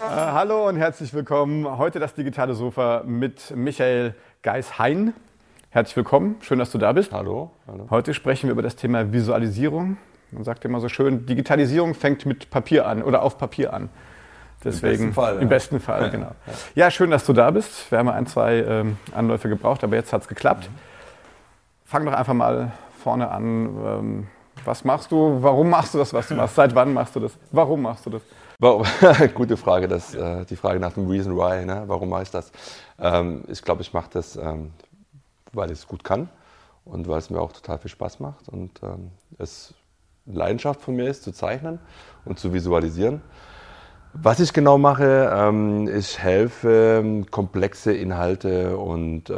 Hallo und herzlich willkommen. Heute das digitale Sofa mit Michael Geis-Hein. Herzlich willkommen, schön, dass du da bist. Hallo, hallo. Heute sprechen wir über das Thema Visualisierung. Man sagt immer so schön, Digitalisierung fängt mit Papier an oder auf Papier an. Deswegen, Im besten Fall. Im ja. besten Fall, genau. Ja, schön, dass du da bist. Wir haben ein, zwei ähm, Anläufe gebraucht, aber jetzt hat es geklappt. Fang doch einfach mal vorne an. Ähm, was machst du? Warum machst du das, was du machst? Seit wann machst du das? Warum machst du das? Gute Frage, das, äh, die Frage nach dem Reason Why. Ne? Warum mache ich das? Ähm, ich glaube, ich mache das, ähm, weil ich es gut kann und weil es mir auch total viel Spaß macht und ähm, es eine Leidenschaft von mir ist, zu zeichnen und zu visualisieren. Was ich genau mache, ähm, ich helfe, ähm, komplexe Inhalte und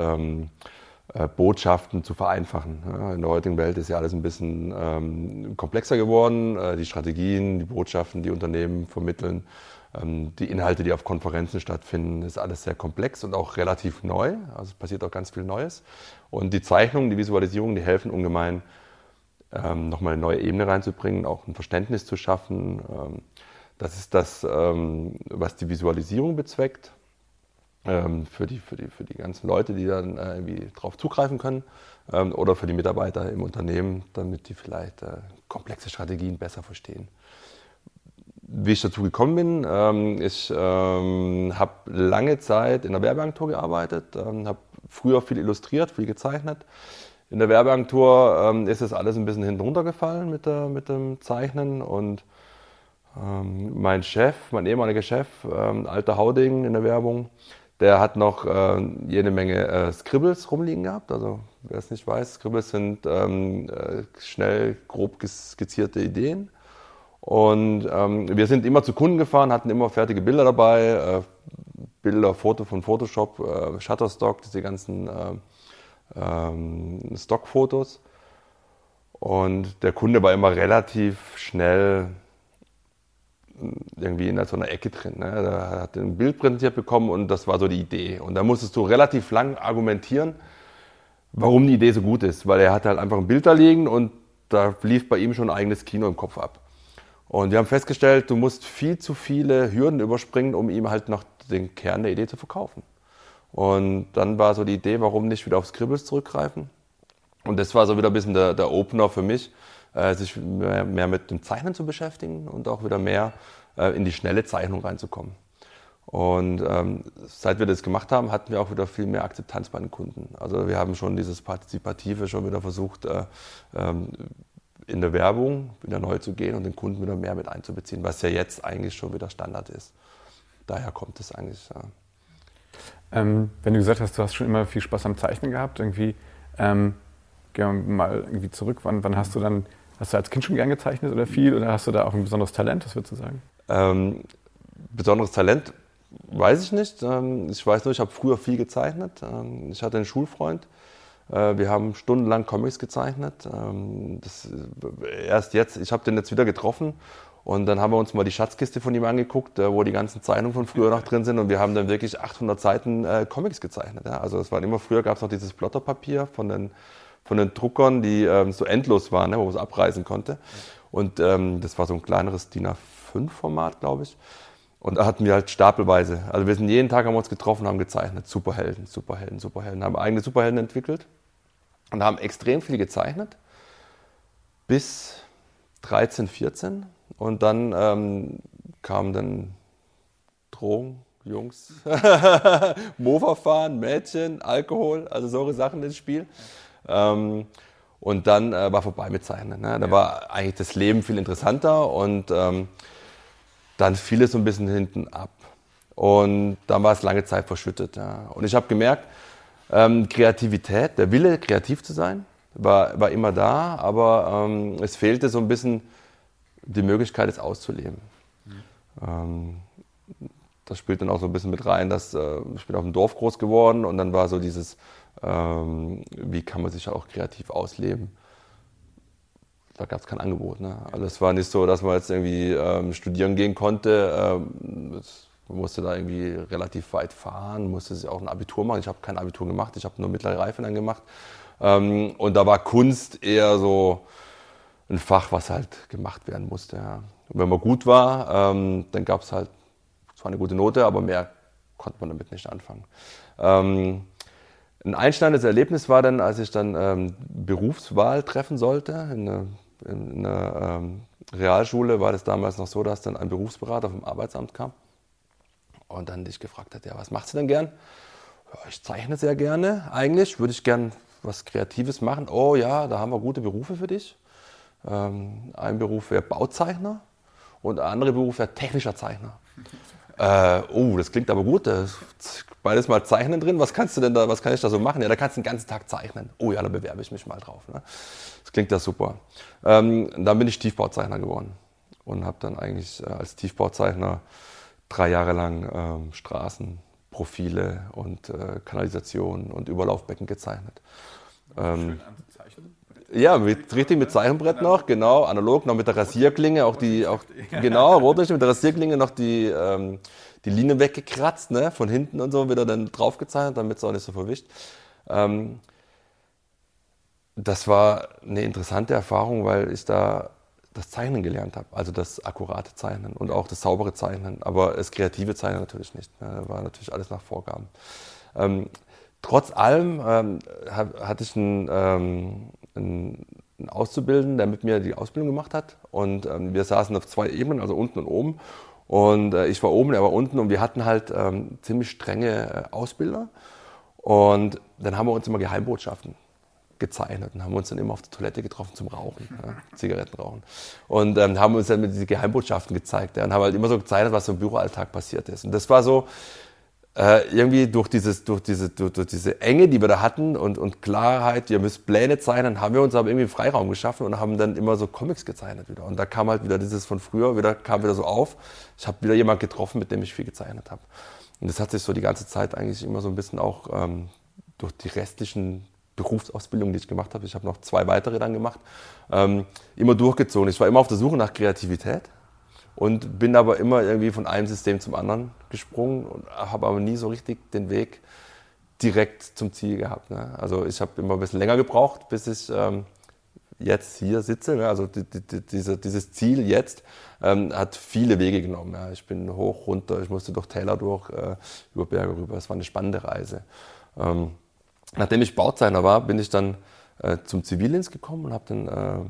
äh, Botschaften zu vereinfachen. In der heutigen Welt ist ja alles ein bisschen ähm, komplexer geworden. Äh, die Strategien, die Botschaften, die Unternehmen vermitteln, ähm, die Inhalte, die auf Konferenzen stattfinden, ist alles sehr komplex und auch relativ neu. Also passiert auch ganz viel Neues. Und die Zeichnungen, die Visualisierung, die helfen ungemein, ähm, nochmal eine neue Ebene reinzubringen, auch ein Verständnis zu schaffen. Das ist das, was die Visualisierung bezweckt ähm, für, die, für, die, für die ganzen Leute, die dann äh, irgendwie darauf zugreifen können ähm, oder für die Mitarbeiter im Unternehmen, damit die vielleicht äh, komplexe Strategien besser verstehen. Wie ich dazu gekommen bin, ähm, ich ähm, habe lange Zeit in der Werbeagentur gearbeitet, ähm, habe früher viel illustriert, viel gezeichnet. In der Werbeagentur ist es alles ein bisschen hinten runtergefallen mit, mit dem Zeichnen und mein Chef, mein ehemaliger Chef, alter Hauding in der Werbung, der hat noch äh, jede Menge äh, Scribbles rumliegen gehabt. Also wer es nicht weiß, Scribbles sind ähm, äh, schnell, grob skizzierte Ideen. Und ähm, wir sind immer zu Kunden gefahren, hatten immer fertige Bilder dabei, äh, Bilder, Foto von Photoshop, äh, Shutterstock, diese ganzen äh, ähm, Stockfotos. Und der Kunde war immer relativ schnell irgendwie in so einer Ecke drin. Ne? Da hat er ein Bild präsentiert bekommen und das war so die Idee. Und da musstest du relativ lang argumentieren, warum die Idee so gut ist. Weil er hatte halt einfach ein Bild da liegen und da lief bei ihm schon ein eigenes Kino im Kopf ab. Und wir haben festgestellt, du musst viel zu viele Hürden überspringen, um ihm halt noch den Kern der Idee zu verkaufen. Und dann war so die Idee, warum nicht wieder auf Scribbles zurückgreifen. Und das war so wieder ein bisschen der, der Opener für mich, äh, sich mehr, mit dem Zeichnen zu beschäftigen und auch wieder mehr äh, in die schnelle Zeichnung reinzukommen. Und ähm, seit wir das gemacht haben, hatten wir auch wieder viel mehr Akzeptanz bei den Kunden. Also wir haben schon dieses Partizipative schon wieder versucht, äh, ähm, in der Werbung wieder neu zu gehen und den Kunden wieder mehr mit einzubeziehen, was ja jetzt eigentlich schon wieder Standard ist. Daher kommt es eigentlich. Ja. Ähm, wenn du gesagt hast, du hast schon immer viel Spaß am Zeichnen gehabt, irgendwie, ähm, gehen wir mal irgendwie zurück, wann, wann, hast du dann, hast du als Kind schon gern gezeichnet oder viel oder hast du da auch ein besonderes Talent, was würdest du sagen? Ähm, besonderes Talent weiß ich nicht. Ähm, ich weiß nur, ich habe früher viel gezeichnet. Ähm, ich hatte einen Schulfreund, äh, wir haben stundenlang Comics gezeichnet. Ähm, das, erst jetzt, ich habe den jetzt wieder getroffen und dann haben wir uns mal die Schatzkiste von ihm angeguckt, äh, wo die ganzen Zeichnungen von früher noch drin sind und wir haben dann wirklich 800 Seiten äh, Comics gezeichnet. Ja. Also es war immer früher, gab es noch dieses Plotterpapier von den, von den Druckern, die ähm, so endlos waren, ne, wo man es abreißen konnte. Und ähm, das war so ein kleineres DIN A5-Format, glaube ich. Und da hatten wir halt stapelweise. Also wir sind jeden Tag haben wir uns getroffen, haben gezeichnet. Superhelden, Superhelden, Superhelden. Haben eigene Superhelden entwickelt und haben extrem viel gezeichnet. Bis 13, 14. Und dann ähm, kamen dann Drogen, Jungs, Mofa fahren, Mädchen, Alkohol, also solche Sachen ins Spiel. Ähm, und dann äh, war vorbei mit Zeichnen. Ne? Da ja. war eigentlich das Leben viel interessanter und ähm, dann fiel es so ein bisschen hinten ab. Und dann war es lange Zeit verschüttet. Ja. Und ich habe gemerkt, ähm, Kreativität, der Wille, kreativ zu sein, war, war immer da, aber ähm, es fehlte so ein bisschen die Möglichkeit, es auszuleben. Mhm. Ähm, das spielt dann auch so ein bisschen mit rein, dass äh, ich bin auf dem Dorf groß geworden und dann war so dieses, ähm, wie kann man sich auch kreativ ausleben. Da gab es kein Angebot. Ne? Also es war nicht so, dass man jetzt irgendwie ähm, studieren gehen konnte. Ähm, man musste da irgendwie relativ weit fahren, musste sich auch ein Abitur machen. Ich habe kein Abitur gemacht, ich habe nur mittlere Reife dann gemacht. Ähm, und da war Kunst eher so ein Fach, was halt gemacht werden musste. Ja. Wenn man gut war, ähm, dann gab es halt zwar eine gute Note, aber mehr konnte man damit nicht anfangen. Ein einschneidendes Erlebnis war dann, als ich dann ähm, Berufswahl treffen sollte. In einer, in einer ähm, Realschule war das damals noch so, dass dann ein Berufsberater vom Arbeitsamt kam und dann dich gefragt hat, ja, was machst du denn gern? Ja, ich zeichne sehr gerne. Eigentlich würde ich gern was Kreatives machen. Oh ja, da haben wir gute Berufe für dich. Ähm, ein Beruf wäre Bauzeichner und der andere Beruf wäre technischer Zeichner. Äh, oh, das klingt aber gut. Da ist beides mal Zeichnen drin. Was kannst du denn da, was kann ich da so machen? Ja, da kannst du den ganzen Tag zeichnen. Oh ja, da bewerbe ich mich mal drauf. Ne? Das klingt ja super. Ähm, dann bin ich Tiefbauzeichner geworden und habe dann eigentlich äh, als Tiefbauzeichner drei Jahre lang ähm, Straßen, Profile und äh, Kanalisation und Überlaufbecken gezeichnet. Ähm, ja, mit, richtig mit Zeichenbrett noch, genau, analog, noch mit der Rasierklinge, auch die, auch, genau, rotlicht mit der Rasierklinge noch die, ähm, die Linie weggekratzt, ne, von hinten und so, wieder dann draufgezeichnet, damit es auch nicht so verwischt. Ähm, das war eine interessante Erfahrung, weil ich da das Zeichnen gelernt habe, also das akkurate Zeichnen und auch das saubere Zeichnen, aber das kreative Zeichnen natürlich nicht. Ne, war natürlich alles nach Vorgaben. Ähm, trotz allem ähm, hatte ich einen, ähm, einen, Auszubildenden, der mit mir die Ausbildung gemacht hat und ähm, wir saßen auf zwei Ebenen, also unten und oben und äh, ich war oben, er war unten und wir hatten halt ähm, ziemlich strenge äh, Ausbilder und dann haben wir uns immer Geheimbotschaften gezeichnet und haben uns dann immer auf der Toilette getroffen zum Rauchen, ja, Zigaretten rauchen. Und ähm, haben uns dann mit diese Geheimbotschaften gezeigt ja, und haben halt immer so gezeichnet, was so im Büroalltag passiert ist. Und das war so äh, irgendwie durch, dieses, durch, diese, durch, durch, diese Enge, die wir da hatten und, und Klarheit, ihr müsst Pläne zeichnen, haben wir uns aber irgendwie Freiraum geschaffen und haben dann immer so Comics gezeichnet wieder. Und da kam halt wieder dieses von früher, wieder kam wieder so auf. Ich habe wieder jemand getroffen, mit dem ich viel gezeichnet habe. Und das hat sich so die ganze Zeit eigentlich immer so ein bisschen auch ähm, durch die restlichen Berufsausbildung, die ich gemacht habe, ich habe noch zwei weitere dann gemacht, ähm, immer durchgezogen. Ich war immer auf der Suche nach Kreativität und bin aber immer irgendwie von einem System zum anderen gesprungen und habe aber nie so richtig den Weg direkt zum Ziel gehabt. Ne? Also ich habe immer ein bisschen länger gebraucht, bis ich ähm, jetzt hier sitze. Ne? Also die, die, diese, dieses Ziel jetzt ähm, hat viele Wege genommen. Ja? Ich bin hoch, runter, ich musste durch Täler durch, äh, über Berge rüber. Es war eine spannende Reise. Ähm, Nachdem ich Bauzeichner war, bin ich dann äh, zum Zivildienst gekommen und habe dann äh,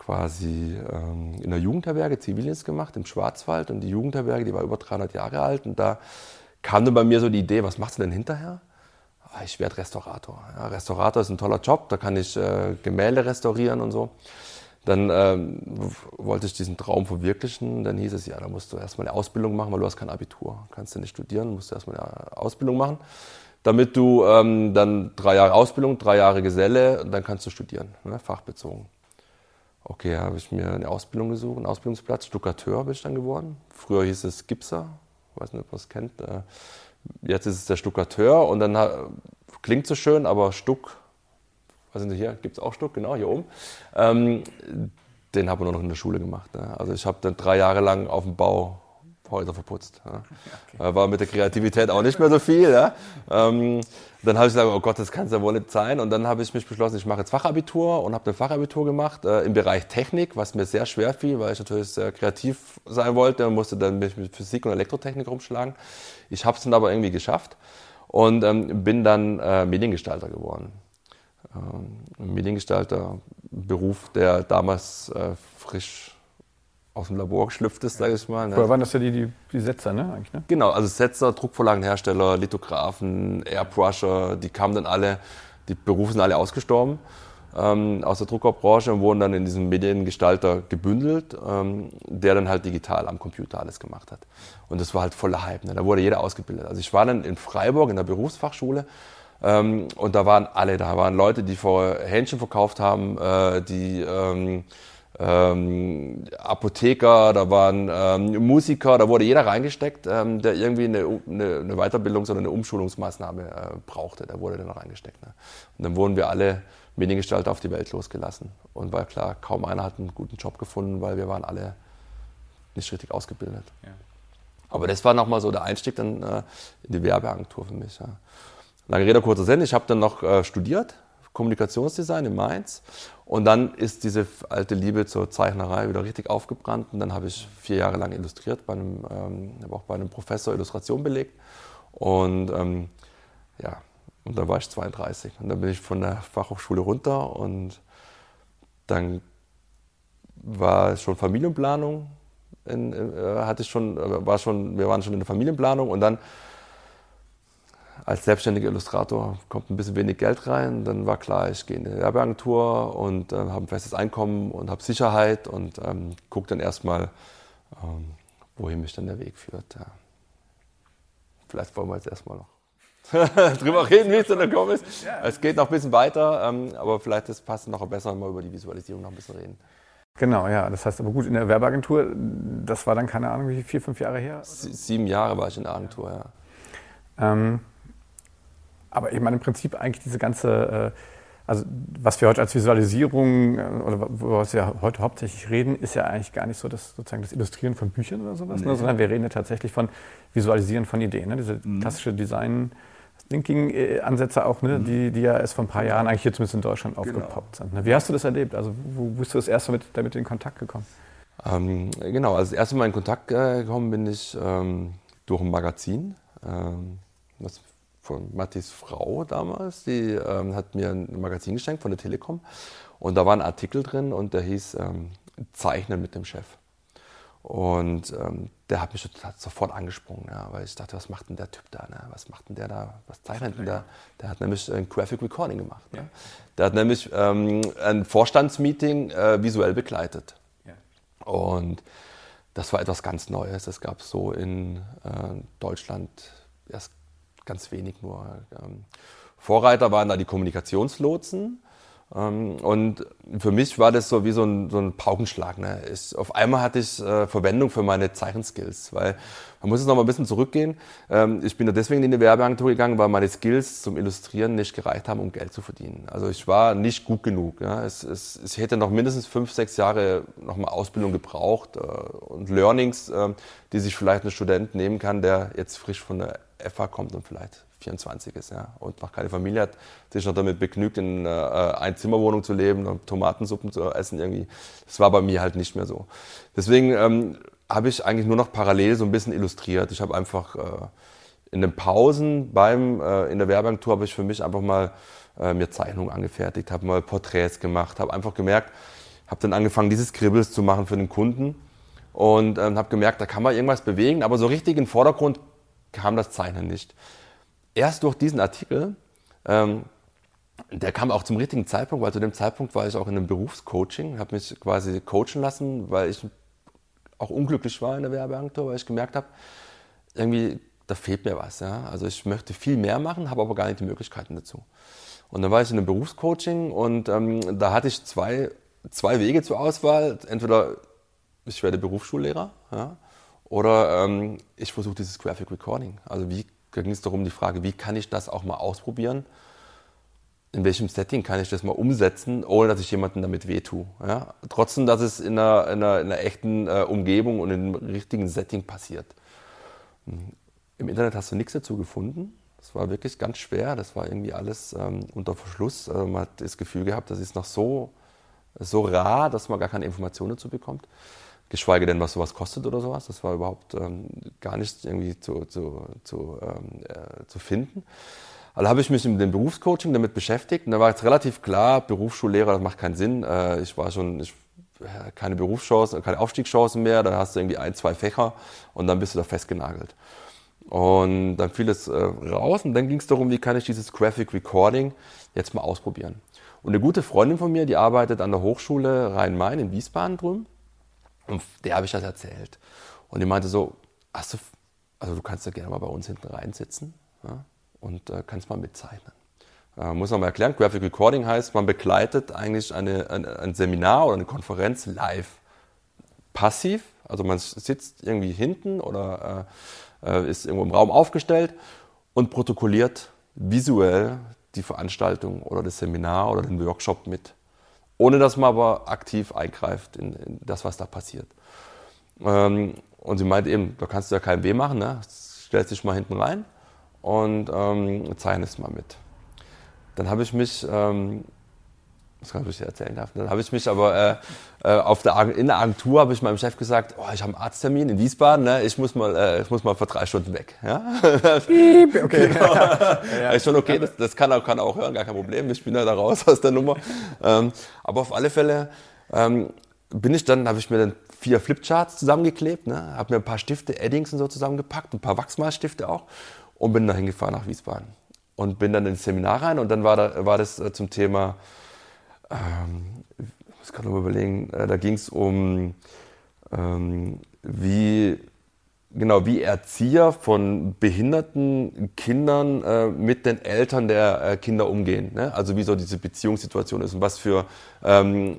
quasi ähm, in der Jugendherberge Zivildienst gemacht im Schwarzwald. Und die Jugendherberge, die war über 300 Jahre alt. Und da kam dann bei mir so die Idee, was machst du denn hinterher? Ah, ich werde Restaurator. Ja, Restaurator ist ein toller Job, da kann ich äh, Gemälde restaurieren und so. Dann ähm, wollte ich diesen Traum verwirklichen. Dann hieß es, ja, da musst du erstmal eine Ausbildung machen, weil du hast kein Abitur. Kannst du nicht studieren, musst du erstmal eine Ausbildung machen damit du ähm, dann drei Jahre Ausbildung, drei Jahre Geselle, dann kannst du studieren, ne, fachbezogen. Okay, habe ich mir eine Ausbildung gesucht, einen Ausbildungsplatz. Stuckateur bin ich dann geworden. Früher hieß es Gipser, ich weiß nicht, ob man es kennt. Äh, jetzt ist es der Stuckateur und dann klingt so schön, aber Stuck, was sind Sie hier? Gibt es auch Stuck? Genau, hier oben. Ähm, den habe ich nur noch in der Schule gemacht. Ne? Also ich habe dann drei Jahre lang auf dem Bau Häuser verputzt. Ja. Okay. War mit der Kreativität auch nicht mehr so viel. Ja. Ähm, dann habe ich gesagt, oh Gott, das kann es ja wohl nicht sein. Und dann habe ich mich beschlossen, ich mache jetzt Fachabitur und habe ein Fachabitur gemacht äh, im Bereich Technik, was mir sehr schwer fiel, weil ich natürlich sehr kreativ sein wollte und musste dann mich mit Physik und Elektrotechnik rumschlagen. Ich habe es dann aber irgendwie geschafft und ähm, bin dann äh, Mediengestalter geworden. Ähm, Mediengestalter, Beruf, der damals äh, frisch aus dem Labor geschlüpft ist, sage ich mal. Ne? Vorher waren das ja die, die, die Setzer, ne? Eigentlich, ne? Genau, also Setzer, Druckvorlagenhersteller, Lithografen, Airbrusher, die kamen dann alle, die Berufe sind alle ausgestorben ähm, aus der Druckerbranche und wurden dann in diesem Mediengestalter gebündelt, ähm, der dann halt digital am Computer alles gemacht hat. Und das war halt voller Hype, ne? da wurde jeder ausgebildet. Also ich war dann in Freiburg in der Berufsfachschule ähm, und da waren alle, da waren Leute, die vorher Hähnchen verkauft haben, äh, die ähm, ähm, Apotheker, da waren ähm, Musiker, da wurde jeder reingesteckt, ähm, der irgendwie eine, eine, eine Weiterbildungs- oder eine Umschulungsmaßnahme äh, brauchte. Da wurde dann reingesteckt. Ne? Und dann wurden wir alle Mediengestalter auf die Welt losgelassen. Und war klar, kaum einer hat einen guten Job gefunden, weil wir waren alle nicht richtig ausgebildet. Ja. Aber das war nochmal so der Einstieg dann äh, in die Werbeagentur für mich. Ja. Lange Rede, kurzer Sinn. Ich habe dann noch äh, studiert, Kommunikationsdesign in Mainz. Und dann ist diese alte Liebe zur Zeichnerei wieder richtig aufgebrannt. Und dann habe ich vier Jahre lang illustriert, bei einem, ähm, habe auch bei einem Professor Illustration belegt. Und ähm, ja, und dann war ich 32. Und dann bin ich von der Fachhochschule runter und dann war schon Familienplanung. In, äh, hatte ich schon, äh, war schon, wir waren schon in der Familienplanung und dann als selbstständiger Illustrator kommt ein bisschen wenig Geld rein. Dann war klar, ich gehe in eine Werbeagentur und äh, habe ein festes Einkommen und habe Sicherheit und ähm, gucke dann erstmal, ähm, wohin mich dann der Weg führt. Ja. Vielleicht wollen wir jetzt erstmal noch drüber reden, wie es dann gekommen ist. Es geht noch ein bisschen weiter, ähm, aber vielleicht ist, passt noch besser, mal über die Visualisierung noch ein bisschen reden. Genau, ja. Das heißt aber gut, in der Werbeagentur, das war dann keine Ahnung, wie vier, fünf Jahre her? sieben Jahre war ich in der Agentur, ja. Ähm, aber ich meine im Prinzip eigentlich diese ganze, äh, also was wir heute als Visualisierung äh, oder was wir heute hauptsächlich reden, ist ja eigentlich gar nicht so das sozusagen das Illustrieren von Büchern oder sowas, ne, nee. ne, sondern wir reden ja tatsächlich von Visualisieren von Ideen, ne? diese mhm. klassische Design- Thinking-Ansätze auch, ne, mhm. die, die ja erst vor ein paar Jahren eigentlich hier zumindest in Deutschland genau. aufgepoppt sind. Ne? Wie hast du das erlebt? Also wo bist du das erste Mal mit, damit in Kontakt gekommen? Ähm, genau, also das erste Mal in Kontakt äh, gekommen bin ich ähm, durch ein Magazin. Ähm, das von Mattis Frau damals, die ähm, hat mir ein Magazin geschenkt von der Telekom und da war ein Artikel drin und der hieß ähm, Zeichnen mit dem Chef. Und ähm, der hat mich sofort angesprungen, ja, weil ich dachte, was macht denn der Typ da? Ne? Was macht denn der da? Was zeichnet denn der? Der hat nämlich ein Graphic Recording gemacht. Ja. Ne? Der hat nämlich ähm, ein Vorstandsmeeting äh, visuell begleitet. Ja. Und das war etwas ganz Neues. Das gab es so in äh, Deutschland erst ganz wenig nur. Ähm, Vorreiter waren da die Kommunikationslotsen. Ähm, und für mich war das so wie so ein, so ein Paukenschlag. Ne? Ich, auf einmal hatte ich äh, Verwendung für meine Zeichenskills, weil man muss jetzt noch mal ein bisschen zurückgehen. Ähm, ich bin da deswegen in die Werbeagentur gegangen, weil meine Skills zum Illustrieren nicht gereicht haben, um Geld zu verdienen. Also ich war nicht gut genug. Ja? Es, es, ich hätte noch mindestens fünf, sechs Jahre noch mal Ausbildung gebraucht äh, und Learnings, äh, die sich vielleicht ein Student nehmen kann, der jetzt frisch von der FH kommt und vielleicht 24 ist ja, und noch keine Familie hat, sich noch damit begnügt, in äh, Einzimmerwohnung zu leben und Tomatensuppen zu essen irgendwie. Das war bei mir halt nicht mehr so. Deswegen ähm, habe ich eigentlich nur noch parallel so ein bisschen illustriert. Ich habe einfach äh, in den Pausen beim, äh, in der Werbeagentur habe ich für mich einfach mal äh, mir Zeichnungen angefertigt, habe mal Porträts gemacht, habe einfach gemerkt, habe dann angefangen, dieses Kribbels zu machen für den Kunden und ähm, habe gemerkt, da kann man irgendwas bewegen, aber so richtig in den Vordergrund kam das Zeichnen nicht erst durch diesen Artikel, ähm, der kam auch zum richtigen Zeitpunkt, weil zu dem Zeitpunkt war ich auch in einem Berufscoaching, habe mich quasi coachen lassen, weil ich auch unglücklich war in der Werbeagentur, weil ich gemerkt habe, irgendwie, da fehlt mir was. Ja? Also ich möchte viel mehr machen, habe aber gar nicht die Möglichkeiten dazu. Und dann war ich in einem Berufscoaching und ähm, da hatte ich zwei, zwei Wege zur Auswahl. Entweder ich werde Berufsschullehrer ja? Oder ähm, ich versuche dieses Graphic Recording. Also wie ging es darum, die Frage, wie kann ich das auch mal ausprobieren? In welchem Setting kann ich das mal umsetzen, ohne dass ich jemandem damit wehtue? Ja? Trotzdem, dass es in einer, in einer, in einer echten äh, Umgebung und im richtigen Setting passiert. Im Internet hast du nichts dazu gefunden. Das war wirklich ganz schwer. Das war irgendwie alles ähm, unter Verschluss. Also man hat das Gefühl gehabt, das ist noch so, so rar, dass man gar keine Informationen dazu bekommt geschweige denn, was sowas kostet oder sowas. Das war überhaupt ähm, gar nicht irgendwie zu, zu, zu, ähm, äh, zu finden. Also habe ich mich mit dem Berufscoaching damit beschäftigt und da war jetzt relativ klar, Berufsschullehrer, das macht keinen Sinn. Äh, ich war schon, ich, äh, keine Berufschancen, keine Aufstiegschancen mehr, dann hast du irgendwie ein, zwei Fächer und dann bist du da festgenagelt. Und dann fiel es äh, raus und dann ging es darum, wie kann ich dieses Graphic Recording jetzt mal ausprobieren. Und eine gute Freundin von mir, die arbeitet an der Hochschule Rhein-Main in Wiesbaden drüben. Und der habe ich das erzählt. Und die meinte so, hast du, also du kannst ja gerne mal bei uns hinten reinsitzen ja, und äh, kannst mal mitzeichnen. Äh, muss man mal erklären, Graphic Recording heißt, man begleitet eigentlich eine, ein, ein Seminar oder eine Konferenz live. Passiv, also man sitzt irgendwie hinten oder äh, äh, ist irgendwo im Raum aufgestellt und protokolliert visuell die Veranstaltung oder das Seminar oder den Workshop mit ohne dass man aber aktiv eingreift in, in das, was da passiert. Ähm, und sie meint eben, da kannst du ja keinen weh machen, ne? stellst dich mal hinten rein und ähm, zeichnest mal mit. dann habe ich mich, ähm, das kann ich erzählen darf, dann habe ich mich aber äh, äh, auf der, in der Agentur habe ich meinem Chef gesagt, oh, ich habe einen Arzttermin in Wiesbaden, ne? ich, muss mal, äh, ich muss mal für drei Stunden weg. Ja? okay. Genau. ja. Ich schon, okay, das, das kann, er, kann er auch hören, gar kein Problem, ich bin ja da raus aus der Nummer. Ähm, aber auf alle Fälle ähm, bin ich dann, habe ich mir dann vier Flipcharts zusammengeklebt, ne? habe mir ein paar Stifte, Eddings und so zusammengepackt, ein paar Wachsmalstifte auch und bin da hingefahren nach Wiesbaden. Und bin dann ins Seminar rein und dann war, da, war das äh, zum Thema, ähm, ich muss gerade mal überlegen, äh, da ging es um, ähm, wie genau, wie Erzieher von behinderten Kindern äh, mit den Eltern der äh, Kinder umgehen. Ne? Also wie so diese Beziehungssituation ist und was für, ähm,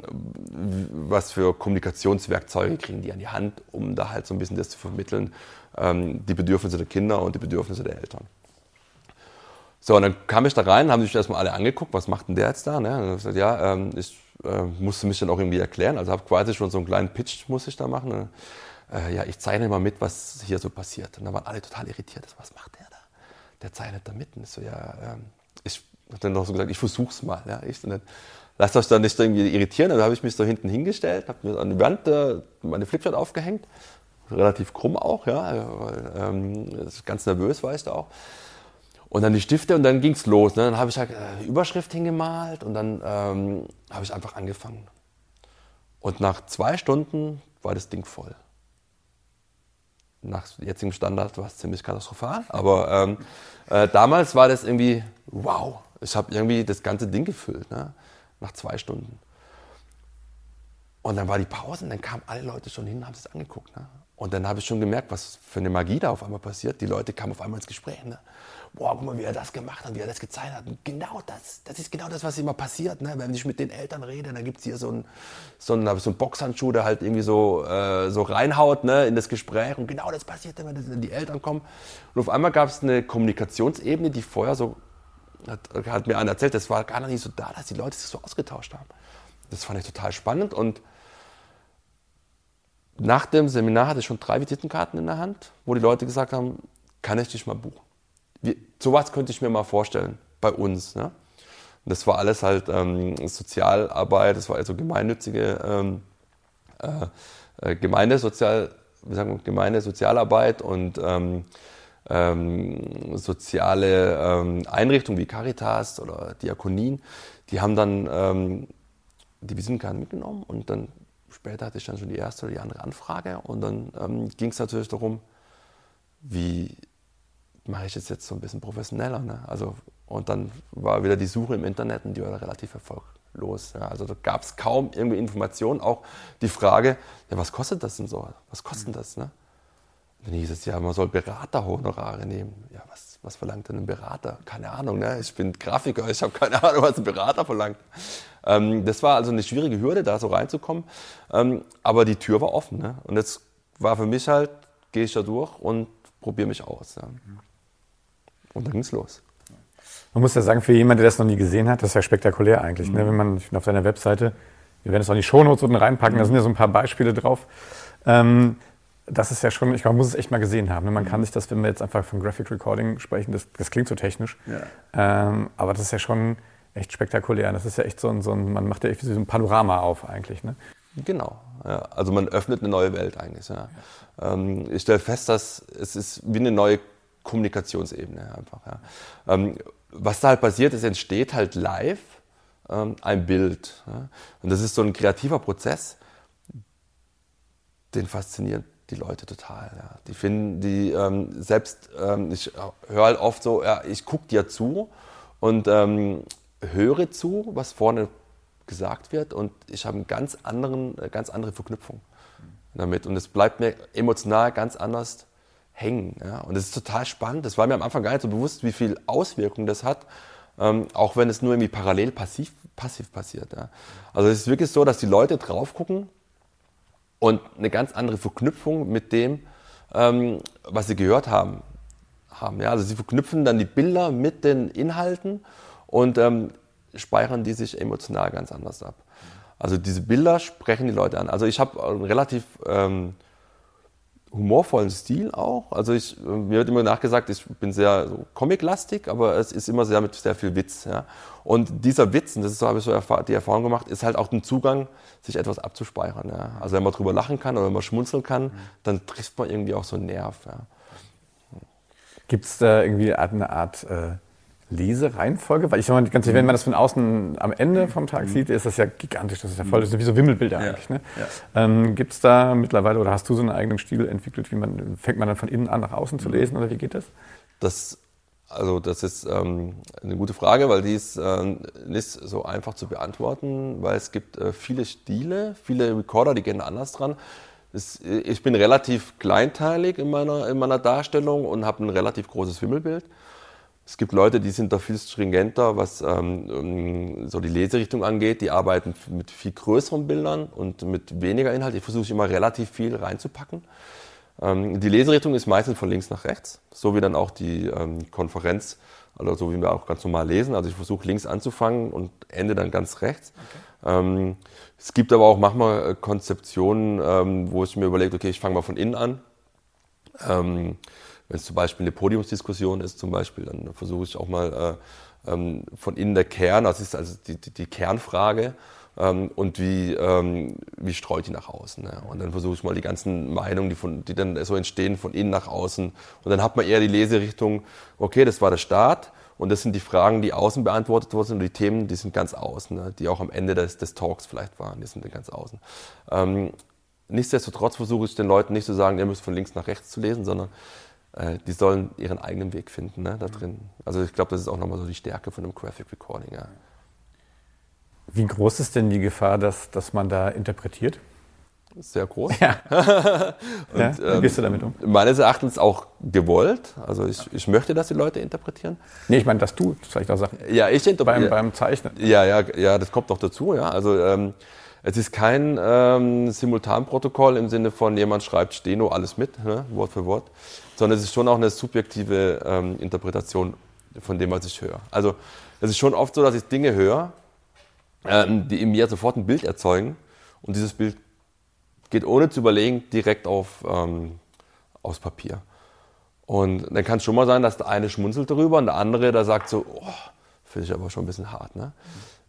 was für Kommunikationswerkzeuge kriegen die an die Hand, um da halt so ein bisschen das zu vermitteln, ähm, die Bedürfnisse der Kinder und die Bedürfnisse der Eltern. So, und dann kam ich da rein, haben sich erstmal alle angeguckt, was macht denn der jetzt da? Ne? Und dann habe ich gesagt, ja, ähm, ich äh, musste mich dann auch irgendwie erklären. Also habe quasi schon so einen kleinen Pitch, muss ich da machen. Ne? äh, ja, ich zeichne mal mit, was hier so passiert. Und da waren alle total irritiert. Was macht der da? Der zeichnet da mitten. Ich so, ja, ähm, ich habe dann noch so gesagt, ich versuch's mal. Ja, ich nicht, lasst euch da nicht irgendwie irritieren. Dann habe ich mich so hinten hingestellt, habe mir an die Wand äh, meine Flipchart aufgehängt. Relativ krumm auch, ja, weil, ähm, ganz nervös war ich da auch. Und dann die Stifte und dann ging's los. Ne? Dann habe ich halt äh, Überschrift hingemalt und dann ähm, habe ich einfach angefangen. Und nach zwei Stunden war das Ding voll nach jetzigem Standard war es ziemlich katastrophal. Aber ähm, äh, damals war das irgendwie, wow, ich habe irgendwie das ganze Ding gefüllt, ne? nach zwei Stunden. Und dann war die Pause und dann kamen alle Leute schon hin und haben es angeguckt. Ne? Und dann habe ich schon gemerkt, was für eine Magie da auf einmal passiert. Die Leute kamen auf einmal ins Gespräch. Ne? Boah, guck mal, wie er das gemacht hat, wie er das gezeigt hat. Und genau das, das ist genau das, was immer passiert. Ne? Wenn ich mit den Eltern rede, dann gibt es hier so einen so so ein Boxhandschuh, der halt irgendwie so, äh, so reinhaut ne, in das Gespräch. Und genau das passiert, wenn das, die Eltern kommen. Und auf einmal gab es eine Kommunikationsebene, die vorher so, hat, hat mir einer erzählt, das war gar nicht so da, dass die Leute sich so ausgetauscht haben. Das fand ich total spannend und nach dem Seminar hatte ich schon drei Visitenkarten in der Hand, wo die Leute gesagt haben, kann ich dich mal buchen? Wie, sowas könnte ich mir mal vorstellen bei uns. Ne? das war alles halt ähm, Sozialarbeit, das war also gemeinnützige ähm, äh, äh, Gemeindesozial, wie sagen wir, Gemeindesozialarbeit und ähm, ähm, soziale ähm, Einrichtungen wie Caritas oder Diakonien, die haben dann ähm, die Visitenkarten mitgenommen und dann später hatte ich dann schon die erste oder die andere Anfrage und dann ähm, ging es natürlich darum, wie mache ich das jetzt so ein bisschen professioneller. Ne? Also, und dann war wieder die Suche im Internet und die war relativ erfolglos. Ja? Also da gab es kaum irgendwie Informationen, auch die Frage, ja, was kostet das denn so? Was kostet das? Ne? dann hieß es ja, man soll Beraterhonorare nehmen. Ja, was, was verlangt denn ein Berater? Keine Ahnung, ne? ich bin Grafiker, ich habe keine Ahnung, was ein Berater verlangt. Ähm, das war also eine schwierige Hürde, da so reinzukommen. Ähm, aber die Tür war offen. Ne? Und jetzt war für mich halt, gehe ich da durch und probiere mich aus. Ja. Und dann ging es los. Man muss ja sagen, für jemanden, der das noch nie gesehen hat, das ist ja spektakulär eigentlich. Mhm. Ne? Wenn man auf seiner Webseite, wir werden es auch in die Shownotes unten reinpacken, mhm. da sind ja so ein paar Beispiele drauf. Ähm, das ist ja schon, ich glaube, man muss es echt mal gesehen haben. Ne? Man mhm. kann sich das, wenn wir jetzt einfach von Graphic Recording sprechen, das, das klingt so technisch. Ja. Ähm, aber das ist ja schon echt spektakulär. Das ist ja echt so ein, so ein man macht ja echt so ein Panorama auf eigentlich. Ne? Genau. Ja. Also man öffnet eine neue Welt eigentlich. Ja. Ähm, ich stelle fest, dass es ist wie eine neue Kommunikationsebene einfach. Ja. Ähm, was da halt passiert, es entsteht halt live ähm, ein Bild. Ja. Und das ist so ein kreativer Prozess, den fasziniert die Leute total. Ja. Die finden, die ähm, selbst, ähm, ich höre halt oft so, ja, ich gucke dir zu und ähm, höre zu, was vorne gesagt wird und ich habe eine ganz, anderen, ganz andere Verknüpfung damit und es bleibt mir emotional ganz anders hängen. Ja. Und das ist total spannend. Das war mir am Anfang gar nicht so bewusst, wie viel Auswirkungen das hat, ähm, auch wenn es nur irgendwie parallel passiv, passiv passiert. Ja. Also es ist wirklich so, dass die Leute drauf gucken und eine ganz andere Verknüpfung mit dem, ähm, was sie gehört haben, haben. Ja? Also sie verknüpfen dann die Bilder mit den Inhalten und ähm, speichern die sich emotional ganz anders ab. Also diese Bilder sprechen die Leute an. Also ich habe ein relativ ähm, humorvollen Stil auch. Also ich, mir wird immer nachgesagt, ich bin sehr so comic-lastig, aber es ist immer sehr mit sehr viel Witz. Ja. Und dieser Witz, und das ist so, habe ich so die Erfahrung gemacht, ist halt auch ein Zugang, sich etwas abzuspeichern. Ja. Also wenn man drüber lachen kann oder wenn man schmunzeln kann, dann trifft man irgendwie auch so einen Nerv. Ja. Gibt es da irgendwie eine Art äh, Lesereihenfolge? Weil ich sag mal, ganz ehrlich, wenn man das von außen am Ende vom Tag mhm. sieht, ist das ja gigantisch. Das ist ja voll, das ist wie so Wimmelbilder ja. eigentlich. Ne? Ja. Ähm, Gibt es da mittlerweile oder hast du so einen eigenen Stil entwickelt? Wie man, fängt man dann von innen an nach außen zu lesen oder wie geht das? Das also das ist ähm, eine gute Frage, weil die ist äh, nicht so einfach zu beantworten, weil es gibt äh, viele Stile, viele Recorder, die gehen anders dran. Es, ich bin relativ kleinteilig in meiner, in meiner Darstellung und habe ein relativ großes Wimmelbild. Es gibt Leute, die sind da viel stringenter, was ähm, so die Leserichtung angeht. Die arbeiten mit viel größeren Bildern und mit weniger Inhalt. Ich versuche immer relativ viel reinzupacken. Ähm, die Leserichtung ist meistens von links nach rechts, so wie dann auch die ähm, Konferenz, also so wie wir auch ganz normal lesen. Also ich versuche links anzufangen und ende dann ganz rechts. Okay. Ähm, es gibt aber auch manchmal äh, Konzeptionen, ähm, wo ich mir überlege, okay, ich fange mal von innen an. Wenn es zum Beispiel eine Podiumsdiskussion ist, zum Beispiel, dann versuche ich auch mal äh, ähm, von innen der Kern, das ist also die, die, die Kernfrage, ähm, und wie, ähm, wie streut die nach außen. Ne? Und dann versuche ich mal die ganzen Meinungen, die, von, die dann so entstehen, von innen nach außen. Und dann hat man eher die Leserichtung, okay, das war der Start. Und das sind die Fragen, die außen beantwortet worden sind und die Themen, die sind ganz außen, ne? die auch am Ende des, des Talks vielleicht waren, die sind ganz außen. Ähm, nichtsdestotrotz versuche ich den Leuten nicht zu sagen, ihr müsst von links nach rechts zu lesen, sondern äh, die sollen ihren eigenen Weg finden ne, da drin. Also ich glaube, das ist auch nochmal so die Stärke von einem Graphic Recording. Ja. Wie groß ist denn die Gefahr, dass, dass man da interpretiert? Sehr groß. Ja. Und, ja, wie ähm, gehst du damit um? Meines Erachtens auch gewollt. Also ich, ich möchte, dass die Leute interpretieren. Nee, ich meine, dass du vielleicht auch Sachen. Ja, ich interpretiere. Beim, beim Zeichnen. Ja, ja, ja, das kommt noch dazu. Ja, also ähm, es ist kein ähm, Simultanprotokoll im Sinne von jemand schreibt Steno alles mit, ne, Wort für Wort, sondern es ist schon auch eine subjektive ähm, Interpretation von dem, was ich höre. Also es ist schon oft so, dass ich Dinge höre ähm, die in mir sofort ein Bild erzeugen. Und dieses Bild geht ohne zu überlegen direkt auf, ähm, aufs Papier. Und dann kann es schon mal sein, dass der eine schmunzelt darüber und der andere, da sagt so, oh, finde ich aber schon ein bisschen hart. Ne?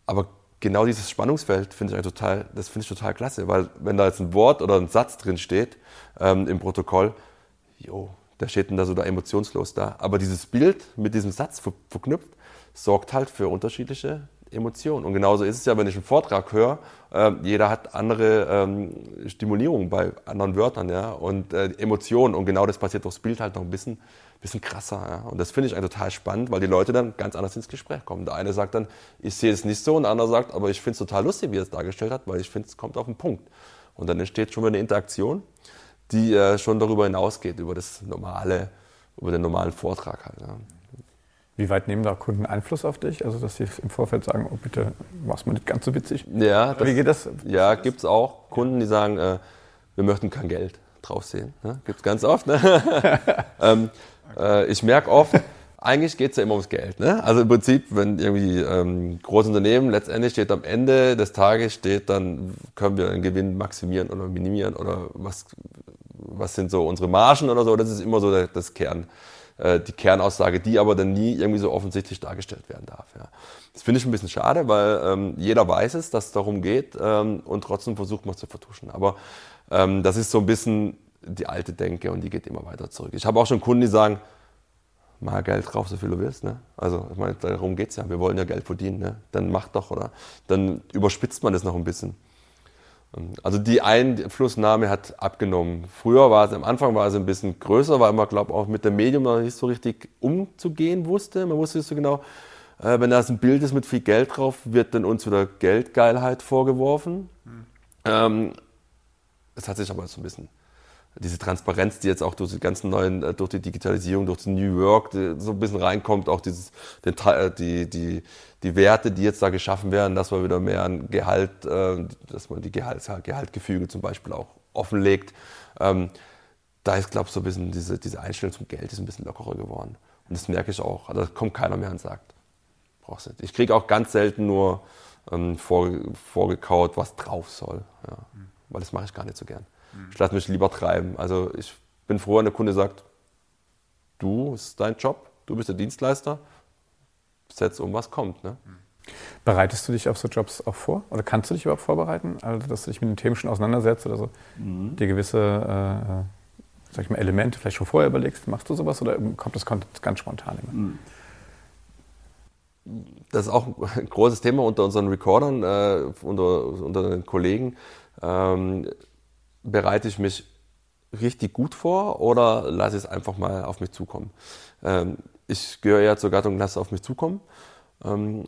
Aber genau dieses Spannungsfeld finde ich total, das finde ich total klasse, weil wenn da jetzt ein Wort oder ein Satz drin steht ähm, im Protokoll, jo, der steht dann da so da emotionslos da. Aber dieses Bild mit diesem Satz ver verknüpft, sorgt halt für unterschiedliche Emotion. Und genauso ist es ja, wenn ich einen Vortrag höre, äh, jeder hat andere ähm, Stimulierung bei anderen Wörtern ja, und äh, Emotionen. Und genau das passiert durchs Bild halt noch ein bisschen, bisschen krasser. Ja. Und das finde ich total spannend, weil die Leute dann ganz anders ins Gespräch kommen. Der eine sagt dann, ich sehe es nicht so, und der andere sagt, aber ich finde es total lustig, wie er es dargestellt hat, weil ich finde, es kommt auf den Punkt. Und dann entsteht schon mal eine Interaktion, die äh, schon darüber hinausgeht, über das normale, über den normalen Vortrag halt. Ja. Wie weit nehmen da Kunden Einfluss auf dich? Also, dass sie im Vorfeld sagen, oh bitte, mach's mal nicht ganz so witzig. Ja, das, wie geht das? Ja, gibt es auch Kunden, die sagen, äh, wir möchten kein Geld drauf sehen. Ne? Gibt es ganz oft. Ne? ähm, äh, ich merke oft, eigentlich geht es ja immer ums Geld. Ne? Also im Prinzip, wenn irgendwie ähm, große Unternehmen, letztendlich steht am Ende des Tages, steht dann, können wir einen Gewinn maximieren oder minimieren oder was, was sind so unsere Margen oder so. Das ist immer so das Kern. Äh, die Kernaussage, die aber dann nie irgendwie so offensichtlich dargestellt werden darf. Ja. Das finde ich ein bisschen schade, weil ähm, jeder weiß es, dass es darum geht ähm, und trotzdem versucht man es zu vertuschen. Aber ähm, das ist so ein bisschen die alte Denke und die geht immer weiter zurück. Ich habe auch schon Kunden, die sagen, mal Geld drauf, so viel du willst. Ne? Also ich meine, darum geht es ja. Wir wollen ja Geld verdienen. Ne? Dann mach doch, oder? Dann überspitzt man das noch ein bisschen. Also die Einflussnahme hat abgenommen. Früher war es, am Anfang war es ein bisschen größer, weil man, glaube auch mit dem Medium noch nicht so richtig umzugehen wusste. Man wusste nicht so genau, äh, wenn da ein Bild ist mit viel Geld drauf, wird dann uns wieder Geldgeilheit vorgeworfen. Mhm. Ähm, das hat sich aber so ein bisschen diese Transparenz, die jetzt auch durch die ganzen neuen, äh, durch die Digitalisierung, durch das New Work so ein bisschen reinkommt, auch dieses, den, äh, die, die, die Werte, die jetzt da geschaffen werden, dass man wieder mehr ein Gehalt, äh, dass man die Gehalt, Gehaltgefüge zum Beispiel auch offenlegt. Ähm, da ist, glaube ich, so ein bisschen diese, diese Einstellung zum Geld ist ein bisschen lockerer geworden. Und das merke ich auch. Also da kommt keiner mehr und sagt, brauchst du nicht. Ich kriege auch ganz selten nur ähm, vor, vorgekaut, was drauf soll. Ja. Weil das mache ich gar nicht so gern. Ich lasse mich lieber treiben. Also ich bin froh, wenn der Kunde sagt, du, ist dein Job, du bist der Dienstleister, setz um, was kommt. Ne? Bereitest du dich auf so Jobs auch vor? Oder kannst du dich überhaupt vorbereiten? Also, dass du dich mit den Themen schon auseinandersetzt oder so? Mhm. Dir gewisse äh, äh, sag ich mal, Elemente vielleicht schon vorher überlegst? Machst du sowas oder kommt das ganz spontan immer? Mhm. Das ist auch ein großes Thema unter unseren Recordern, äh, unter, unter den Kollegen. Ähm, bereite ich mich richtig gut vor oder lasse es einfach mal auf mich zukommen? Ähm, ich gehöre ja zur Gattung, lasse auf mich zukommen. Ähm,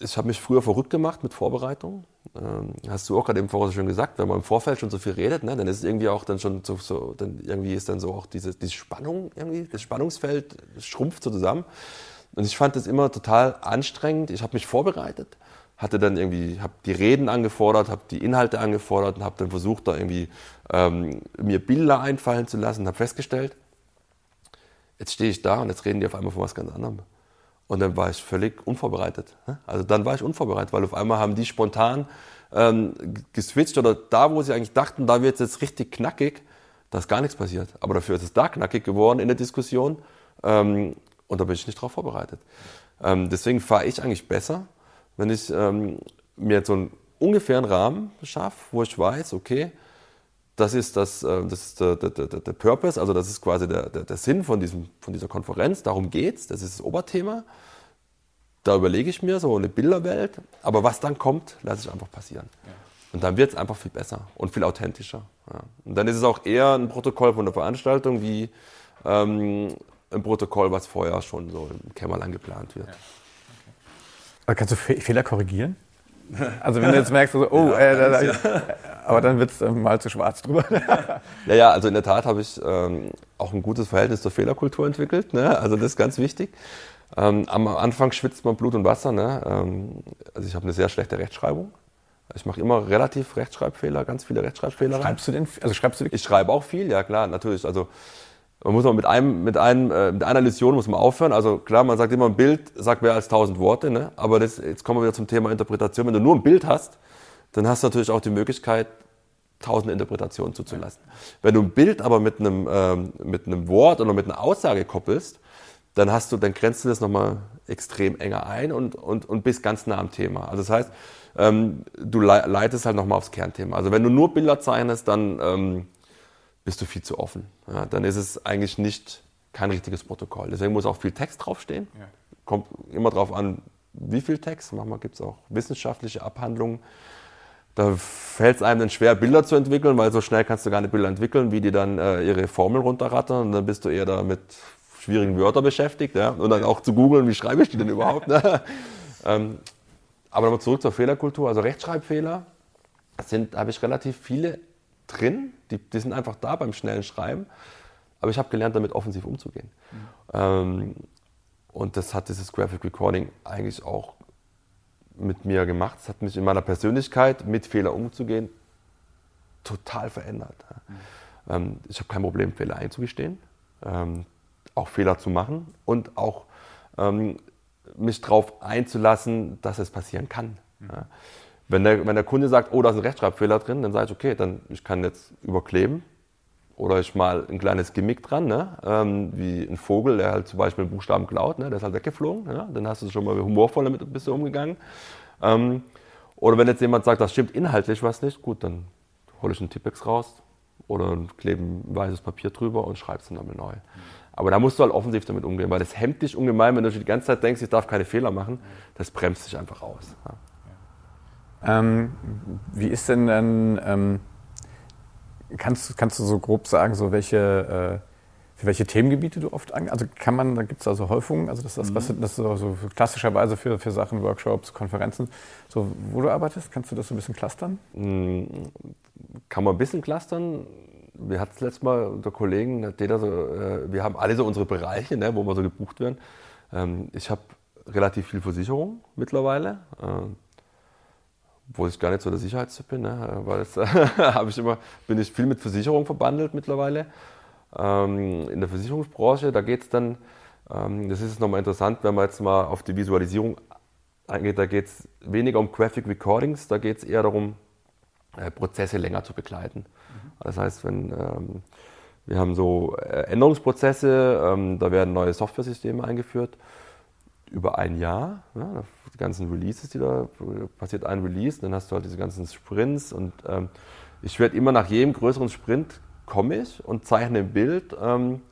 ich habe mich früher verrückt gemacht mit Vorbereitung. Ähm, hast du auch gerade eben vorher schon gesagt, wenn man im Vorfeld schon so viel redet, ne, dann ist es irgendwie auch dann schon so, so dann irgendwie ist dann so auch diese, diese Spannung irgendwie, das Spannungsfeld schrumpft so zusammen. Und ich fand das immer total anstrengend. Ich habe mich vorbereitet, hatte dann irgendwie, habe die Reden angefordert, habe die Inhalte angefordert und habe dann versucht, da irgendwie ähm, mir Bilder einfallen zu lassen, habe festgestellt, jetzt stehe ich da und jetzt reden die auf einmal von was ganz anderem. Und dann war ich völlig unvorbereitet. Ne? Also dann war ich unvorbereitet, weil auf einmal haben die spontan ähm, geswitcht oder da, wo sie eigentlich dachten, da wird es jetzt richtig knackig, da ist gar nichts passiert. Aber dafür ist es da knackig geworden in der Diskussion ähm, und da bin ich nicht darauf vorbereitet. Ähm, deswegen fahre ich eigentlich besser, wenn ich ähm, mir jetzt so einen ungefähren Rahmen schaffe, wo ich weiß, okay, das ist, das, äh, das ist der, der, der, der Purpose, also das ist quasi der, der, der Sinn von, diesem, von dieser Konferenz. Darum geht es, das ist das Oberthema. Da überlege ich mir so eine Bilderwelt, aber was dann kommt, lasse ich einfach passieren. Ja. Und dann wird es einfach viel besser und viel authentischer. Ja. Und dann ist es auch eher ein Protokoll von der Veranstaltung wie ähm, ein Protokoll, was vorher schon so im Kämmerlein geplant wird. Ja. Okay. Kannst du Fehler korrigieren? Also wenn du jetzt merkst, so, oh, äh, da, da, aber dann wird es äh, mal zu schwarz drüber. ja, ja, also in der Tat habe ich ähm, auch ein gutes Verhältnis zur Fehlerkultur entwickelt. Ne? Also das ist ganz wichtig. Ähm, am Anfang schwitzt man Blut und Wasser. Ne? Ähm, also ich habe eine sehr schlechte Rechtschreibung. Ich mache immer relativ Rechtschreibfehler, ganz viele Rechtschreibfehler. Schreibst du denn? Also schreibst du Ich schreibe auch viel, ja klar, natürlich. Also man muss man mit einem, mit einem, äh, mit einer Illusion muss man aufhören. Also klar, man sagt immer, ein Bild sagt mehr als tausend Worte, ne? Aber das, jetzt kommen wir wieder zum Thema Interpretation. Wenn du nur ein Bild hast, dann hast du natürlich auch die Möglichkeit, tausende Interpretationen zuzulassen. Wenn du ein Bild aber mit einem, ähm, mit einem Wort oder mit einer Aussage koppelst, dann hast du, dann grenzt du das nochmal extrem enger ein und, und, und bist ganz nah am Thema. Also das heißt, ähm, du leitest halt nochmal aufs Kernthema. Also wenn du nur Bilder zeichnest, dann ähm, bist du viel zu offen. Ja, dann ist es eigentlich nicht kein richtiges Protokoll. Deswegen muss auch viel Text draufstehen. Ja. Kommt immer darauf an, wie viel Text. Manchmal gibt es auch wissenschaftliche Abhandlungen da fällt es einem dann schwer, Bilder zu entwickeln, weil so schnell kannst du gar nicht Bilder entwickeln, wie die dann äh, ihre Formeln runterrattern. Und dann bist du eher da mit schwierigen Wörtern beschäftigt. Ja? Und dann auch zu googeln, wie schreibe ich die denn überhaupt. Ne? ähm, aber nochmal zurück zur Fehlerkultur. Also Rechtschreibfehler sind, habe ich relativ viele drin. Die, die, sind einfach da beim schnellen Schreiben. Aber ich habe gelernt, damit offensiv umzugehen. Mhm. Ähm, und das hat dieses Graphic Recording eigentlich auch mit mir gemacht. Es hat mich in meiner Persönlichkeit, mit Fehler umzugehen, total verändert. Mhm. Ähm, ich habe kein Problem, Fehler einzugestehen, ähm, auch Fehler zu machen und auch ähm, mich darauf einzulassen, dass es passieren kann. Mhm. Ja. Wenn, der, wenn der Kunde sagt, oh, da ist ein Rechtschreibfehler drin, dann sage ich, okay, dann ich kann jetzt überkleben oder ich mal ein kleines Gimmick dran, ne? ähm, wie ein Vogel, der halt zum Beispiel einen Buchstaben klaut, ne? der ist halt weggeflogen. Ja? Dann hast du schon mal humorvoll damit ein bisschen umgegangen. Ähm, oder wenn jetzt jemand sagt, das stimmt inhaltlich was nicht, gut, dann hole ich einen Tippex raus oder klebe ein weißes Papier drüber und schreibe es nochmal neu. Aber da musst du halt offensiv damit umgehen, weil das hemmt dich ungemein, wenn du die ganze Zeit denkst, ich darf keine Fehler machen, das bremst dich einfach aus. Ja. Ähm, wie ist denn dann, ähm, kannst, kannst du so grob sagen, so welche, äh, für welche Themengebiete du oft an, also kann man, da gibt es also Häufungen, also das, das, mhm. was das so, so klassischerweise für, für Sachen, Workshops, Konferenzen, so wo du arbeitest, kannst du das so ein bisschen clustern? Mhm. Kann man ein bisschen clustern. Wir hatten es letztes Mal unter Kollegen, so, äh, wir haben alle so unsere Bereiche, ne, wo wir so gebucht werden. Ähm, ich habe relativ viel Versicherung mittlerweile. Äh, wo ich gar nicht so der Sicherheitstyp bin, ne? weil das habe ich immer, bin ich viel mit Versicherung verbandelt mittlerweile. Ähm, in der Versicherungsbranche, da geht es dann, ähm, das ist nochmal interessant, wenn man jetzt mal auf die Visualisierung eingeht, da geht es weniger um Graphic Recordings, da geht es eher darum, äh, Prozesse länger zu begleiten. Mhm. Das heißt, wenn, ähm, Wir haben so äh, Änderungsprozesse, ähm, da werden neue Software-Systeme eingeführt über ein Jahr. Ja, die ganzen Releases, die da passiert, ein Release, dann hast du halt diese ganzen Sprints und ähm, ich werde immer nach jedem größeren Sprint komme ich und zeichne ein Bild ähm,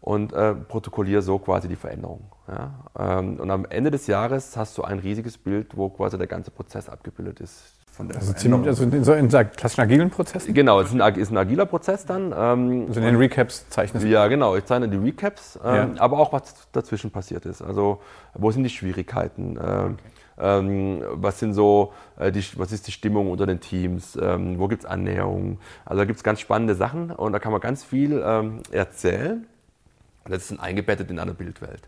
und äh, protokolliere so quasi die Veränderung. Ja? Ähm, und am Ende des Jahres hast du ein riesiges Bild, wo quasi der ganze Prozess abgebildet ist. Also, ziemlich, also in, so in klassischen agilen Prozessen? Genau, es ist ein, ist ein agiler Prozess dann. Ähm, also in den Recaps zeichnest du? Ja, genau, ich zeichne die Recaps, ähm, ja. aber auch was dazwischen passiert ist. Also wo sind die Schwierigkeiten? Ähm, okay. Ähm, was sind so, äh, die, was ist die Stimmung unter den Teams? Ähm, wo gibt es Annäherungen? Also da gibt es ganz spannende Sachen und da kann man ganz viel ähm, erzählen. Das ist eingebettet in eine Bildwelt.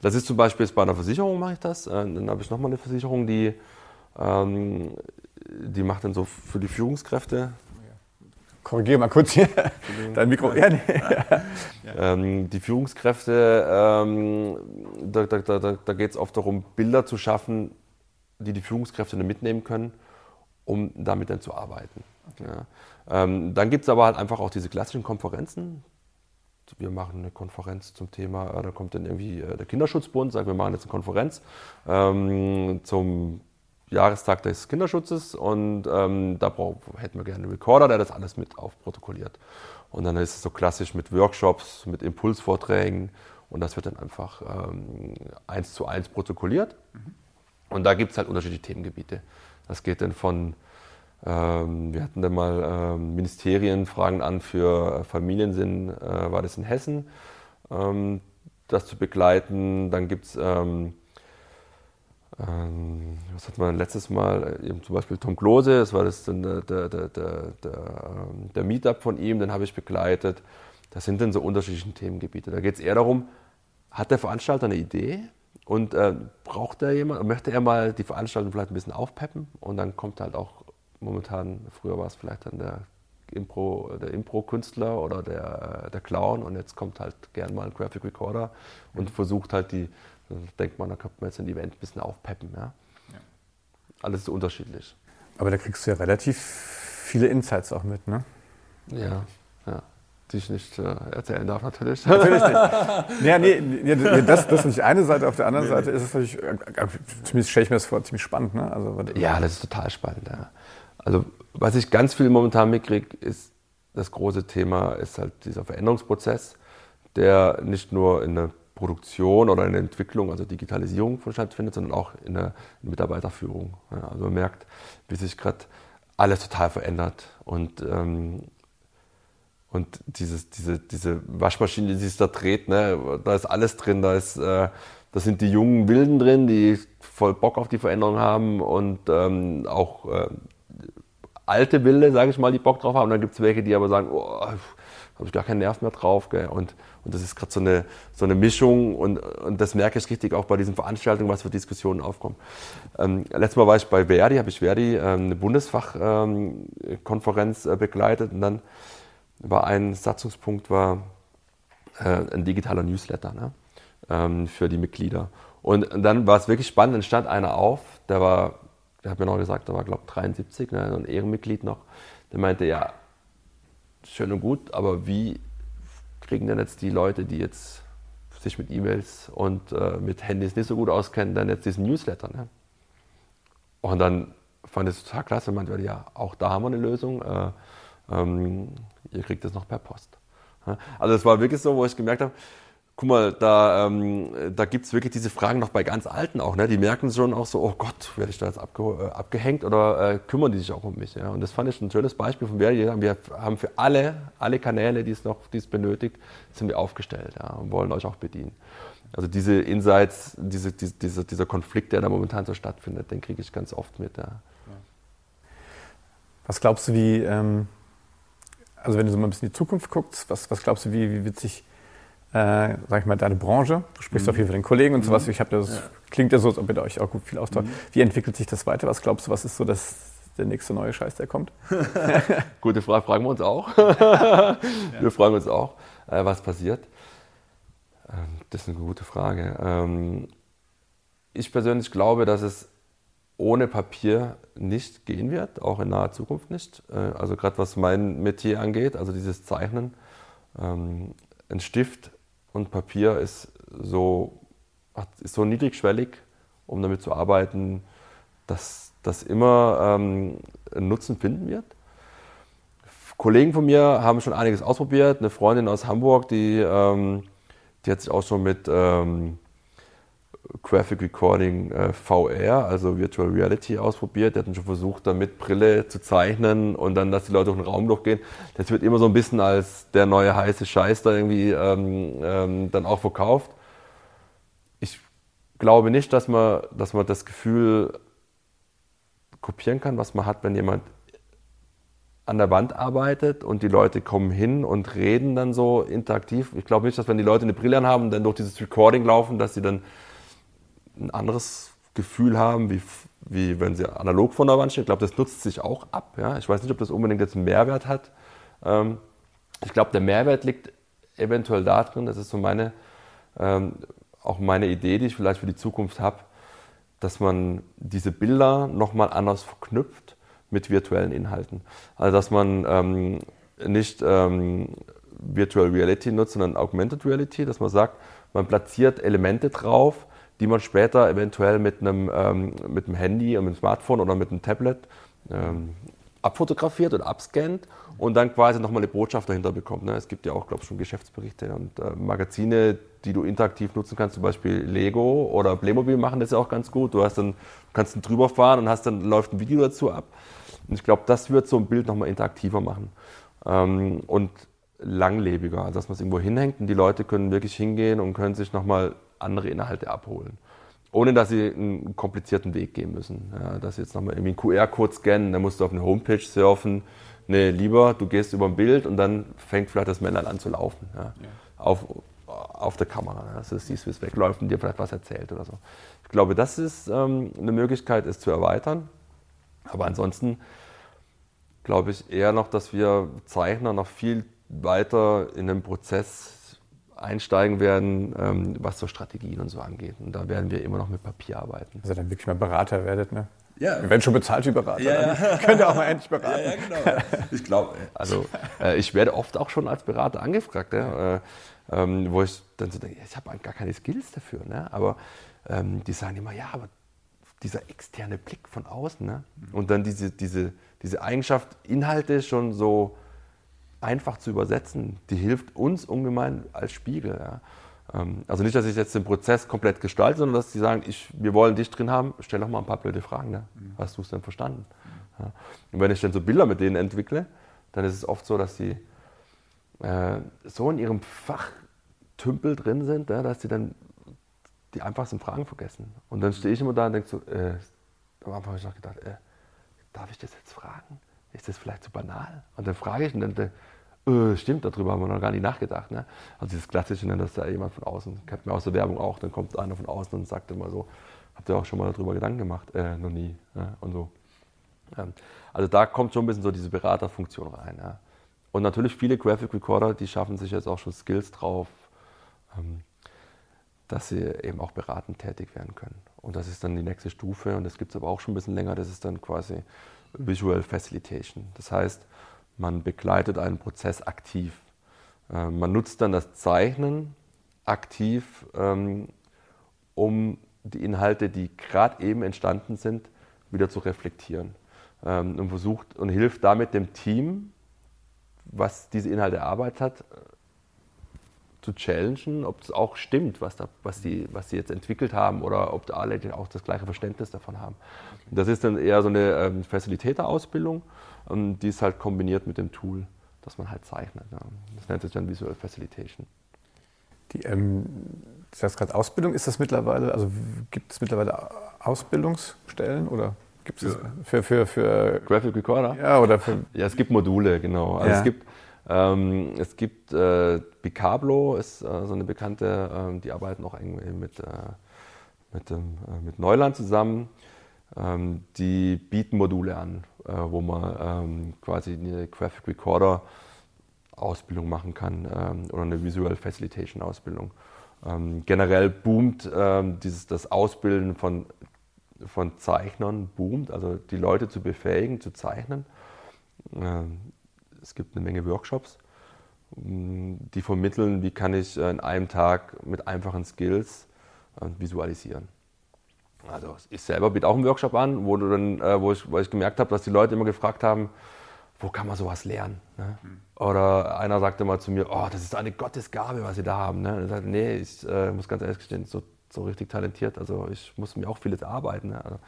Das ist zum Beispiel bei einer Versicherung mache ich das. Äh, dann habe ich nochmal eine Versicherung, die, ähm, die macht dann so für die Führungskräfte. Korrigiere mal kurz hier dein Mikro. Ja, nee. ähm, die Führungskräfte, ähm, da, da, da, da geht es oft darum, Bilder zu schaffen, die die Führungskräfte dann mitnehmen können, um damit dann zu arbeiten. Okay. Ja. Ähm, dann gibt es aber halt einfach auch diese klassischen Konferenzen. Wir machen eine Konferenz zum Thema, äh, da kommt dann irgendwie äh, der Kinderschutzbund, sagt, wir machen jetzt eine Konferenz ähm, zum Jahrestag des Kinderschutzes und ähm, da brauch, hätten wir gerne einen Recorder, der das alles mit aufprotokolliert. Und dann ist es so klassisch mit Workshops, mit Impulsvorträgen und das wird dann einfach ähm, eins zu eins protokolliert. Mhm. Und da gibt es halt unterschiedliche Themengebiete. Das geht dann von, ähm, wir hatten dann mal ähm, Ministerien fragen an für Familiensinn, äh, war das in Hessen, ähm, das zu begleiten. Dann gibt es, ähm, ähm, was hatten wir letztes Mal, eben zum Beispiel Tom Klose, das war das der, der, der, der, der Meetup von ihm, den habe ich begleitet. Das sind dann so unterschiedliche Themengebiete. Da geht es eher darum, hat der Veranstalter eine Idee? Und äh, braucht er jemand, möchte er mal die Veranstaltung vielleicht ein bisschen aufpeppen? Und dann kommt halt auch momentan, früher war es vielleicht dann der Impro, der Impro-Künstler oder der, der Clown und jetzt kommt halt gern mal ein Graphic Recorder und versucht halt die, denkt man, da könnte man jetzt ein Event ein bisschen aufpeppen. Ja? ja. Alles ist unterschiedlich. Aber da kriegst du ja relativ viele Insights auch mit, ne? Ja, ja die ich nicht äh, erzählen darf, natürlich. Natürlich nicht. ja, nee, nee, das, das ist nicht eine Seite. Auf der anderen Seite ist es natürlich, äh, zumindest stelle ich mir das vor, ziemlich spannend. Ne? Also, ja, das ist total spannend. Ja. Also, was ich ganz viel momentan mitkriege, ist das große Thema, ist halt dieser Veränderungsprozess, der nicht nur in der Produktion oder in der Entwicklung, also Digitalisierung stattfindet, sondern auch in der Mitarbeiterführung. Ja, also man merkt, wie sich gerade alles total verändert und ähm, und dieses, diese, diese Waschmaschine, die sich da dreht, ne, da ist alles drin. Da, ist, äh, da sind die jungen Wilden drin, die voll Bock auf die Veränderung haben und ähm, auch äh, alte Wilde, sage ich mal, die Bock drauf haben. Und dann gibt es welche, die aber sagen, oh, habe ich gar keinen Nerv mehr drauf. Gell? Und, und das ist gerade so eine, so eine Mischung und, und das merke ich richtig auch bei diesen Veranstaltungen, was für Diskussionen aufkommen. Ähm, letztes Mal war ich bei Verdi, habe ich Verdi ähm, eine Bundesfachkonferenz ähm, äh, begleitet und dann war ein Satzungspunkt war äh, ein digitaler Newsletter ne? ähm, für die Mitglieder. Und dann war es wirklich spannend, dann stand einer auf, der war, der hat mir noch gesagt, der war glaube ich 73, ne, ein Ehrenmitglied noch, der meinte, ja, schön und gut, aber wie kriegen denn jetzt die Leute, die jetzt sich mit E-Mails und äh, mit Handys nicht so gut auskennen, dann jetzt diesen Newsletter? Ne? Und dann fand ich es total klasse, meinte, ja, auch da haben wir eine Lösung. Äh, ähm, ihr kriegt das noch per Post. Also es war wirklich so, wo ich gemerkt habe, guck mal, da, ähm, da gibt es wirklich diese Fragen noch bei ganz Alten auch. Ne? Die merken schon auch so, oh Gott, werde ich da jetzt abge äh, abgehängt oder äh, kümmern die sich auch um mich? Ja? Und das fand ich ein schönes Beispiel von wer wir haben für alle, alle Kanäle, die es noch die es benötigt, sind wir aufgestellt ja? und wollen euch auch bedienen. Also diese Insights, diese, diese, dieser Konflikt, der da momentan so stattfindet, den kriege ich ganz oft mit. Ja. Was glaubst du, wie... Ähm also wenn du so mal ein bisschen in die Zukunft guckst, was, was glaubst du, wie, wie wird sich, äh, sag ich mal, deine Branche, du sprichst mhm. auch viel für den Kollegen und sowas, mhm. ich habe das, ja. klingt ja so, als ob ihr euch auch gut viel austauscht. Mhm. Wie entwickelt sich das weiter? Was glaubst du, was ist so das, der nächste neue Scheiß, der kommt? Gute Frage, fragen wir uns auch. ja. Wir fragen uns auch, äh, was passiert. Ähm, das ist eine gute Frage. Ähm, ich persönlich glaube, dass es ohne Papier nicht gehen wird, auch in naher Zukunft nicht. Äh, also gerade was mein Metier angeht, also dieses Zeichnen. ähm, ein Stift und Papier ist so, ist so niedrigschwellig, um damit zu arbeiten, dass das immer ähm, einen Nutzen finden wird. Kollegen von mir haben schon einiges ausprobiert. Eine Freundin aus Hamburg, die, ähm, die hat sich auch schon mit ähm, Graphic Recording äh, VR, also Virtual Reality, ausprobiert. Der hat schon versucht, da mit Brille zu zeichnen und dann, dass die Leute durch den Raum durchgehen. Das wird immer so ein bisschen als der neue heiße Scheiß da irgendwie ähm, ähm, dann auch verkauft. Ich glaube nicht, dass man, dass man das Gefühl kopieren kann, was man hat, wenn jemand an der Wand arbeitet und die Leute kommen hin und reden dann so interaktiv. Ich glaube nicht, dass wenn die Leute eine Brille haben und dann durch dieses Recording laufen, dass sie dann ein anderes Gefühl haben, wie, wie wenn sie analog vor der Wand stehen. Ich glaube, das nutzt sich auch ab. Ja? Ich weiß nicht, ob das unbedingt jetzt einen Mehrwert hat. Ähm, ich glaube, der Mehrwert liegt eventuell darin, das ist so meine, ähm, auch meine Idee, die ich vielleicht für die Zukunft habe, dass man diese Bilder nochmal anders verknüpft mit virtuellen Inhalten. Also dass man ähm, nicht ähm, Virtual Reality nutzt, sondern Augmented Reality, dass man sagt, man platziert Elemente drauf, die man später eventuell mit einem, ähm, mit einem Handy, mit einem Smartphone oder mit einem Tablet ähm, abfotografiert oder abscannt und dann quasi nochmal eine Botschaft dahinter bekommt. Ne? Es gibt ja auch, glaube ich, schon Geschäftsberichte und äh, Magazine, die du interaktiv nutzen kannst, zum Beispiel Lego oder Playmobil machen das ja auch ganz gut. Du hast dann, kannst dann drüber fahren und hast dann läuft ein Video dazu ab. Und ich glaube, das wird so ein Bild nochmal interaktiver machen ähm, und langlebiger, also dass man es irgendwo hinhängt und die Leute können wirklich hingehen und können sich nochmal andere Inhalte abholen. Ohne dass sie einen komplizierten Weg gehen müssen. Ja, dass sie jetzt nochmal irgendwie einen QR-Code scannen, dann musst du auf eine Homepage surfen. Nee, lieber, du gehst über ein Bild und dann fängt vielleicht das Männlein an zu laufen. Ja, ja. Auf, auf der Kamera. Dass du siehst, wie es wegläuft und dir vielleicht was erzählt oder so. Ich glaube, das ist ähm, eine Möglichkeit, es zu erweitern. Aber ansonsten glaube ich eher noch, dass wir Zeichner noch viel weiter in den Prozess einsteigen werden, ähm, was so Strategien und so angeht. Und da werden wir immer noch mit Papier arbeiten. Also dann wirklich mal Berater werdet, ne? Ja. Wenn schon bezahlt wie Berater, ja, ja. könnt ihr auch mal endlich beraten. Ja, ja genau. Ich glaube, also äh, ich werde oft auch schon als Berater angefragt, ja, äh, ähm, wo ich dann so denke, ich habe gar keine Skills dafür, ne? aber ähm, die sagen immer, ja, aber dieser externe Blick von außen ne? und dann diese, diese, diese Eigenschaft, Inhalte schon so einfach zu übersetzen, die hilft uns ungemein als Spiegel. Ja. Ähm, also nicht, dass ich jetzt den Prozess komplett gestalte, sondern dass sie sagen, ich, wir wollen dich drin haben, stell doch mal ein paar blöde Fragen. Ne? Mhm. Hast du es denn verstanden? Ja. Und wenn ich dann so Bilder mit denen entwickle, dann ist es oft so, dass sie äh, so in ihrem Fachtümpel drin sind, ja, dass sie dann die einfachsten Fragen vergessen. Und dann stehe ich immer da und denke so, äh, am Anfang habe ich noch gedacht, äh, darf ich das jetzt fragen? Ist das vielleicht zu banal? Und dann frage ich und dann, äh, stimmt, darüber haben wir noch gar nicht nachgedacht. Ne? Also dieses Klassische, ne, dass da jemand von außen, kennt man aus der Werbung auch, dann kommt einer von außen und sagt immer so, habt ihr auch schon mal darüber Gedanken gemacht? Äh, noch nie. Ne? Und so. Ähm, also da kommt schon ein bisschen so diese Beraterfunktion rein. Ja? Und natürlich viele Graphic Recorder, die schaffen sich jetzt auch schon Skills drauf, ähm, dass sie eben auch beratend tätig werden können. Und das ist dann die nächste Stufe und das gibt es aber auch schon ein bisschen länger, das ist dann quasi Visual Facilitation. Das heißt, man begleitet einen Prozess aktiv. Äh, man nutzt dann das Zeichnen aktiv, ähm, um die Inhalte, die gerade eben entstanden sind, wieder zu reflektieren. Ähm, und versucht und hilft damit dem Team, was diese Inhalte erarbeitet hat, zu challengen, ob es auch stimmt, was, da, was, die, was sie jetzt entwickelt haben oder ob alle auch das gleiche Verständnis davon haben. Okay. Das ist dann eher so eine ähm, Facilitator-Ausbildung, ähm, die ist halt kombiniert mit dem Tool, das man halt zeichnet. Ja. Das nennt sich dann Visual Facilitation. Die, ähm, das heißt gerade Ausbildung, ist das mittlerweile, also gibt es mittlerweile Ausbildungsstellen oder gibt es für, für, für Graphic Recorder? Ja, oder für. Ja, es gibt Module, genau. Also ja. es gibt ähm, es gibt äh, Bicablo, ist äh, so eine bekannte, äh, die arbeiten auch eng mit, äh, mit, ähm, mit Neuland zusammen. Ähm, die bieten Module an, äh, wo man ähm, quasi eine Graphic Recorder Ausbildung machen kann ähm, oder eine Visual Facilitation Ausbildung. Ähm, generell boomt dieses, das Ausbilden von, von Zeichnern, boomt, also die Leute zu befähigen, zu zeichnen es gibt eine Menge Workshops die vermitteln, wie kann ich in einem Tag mit einfachen Skills äh, visualisieren. Also ich selber biete auch einen Workshop an, wo, du dann, äh, wo, ich, wo ich gemerkt habe, dass die Leute immer gefragt haben, wo kann man sowas lernen? Ne? Mhm. Oder einer sagte mal zu mir, oh, das ist eine Gottesgabe, was Sie da haben. Ne? Und ich sagte, nee, ich äh, muss ganz ehrlich gestehen, so, so richtig talentiert, also ich muss mir auch vieles arbeiten. Ne? Also,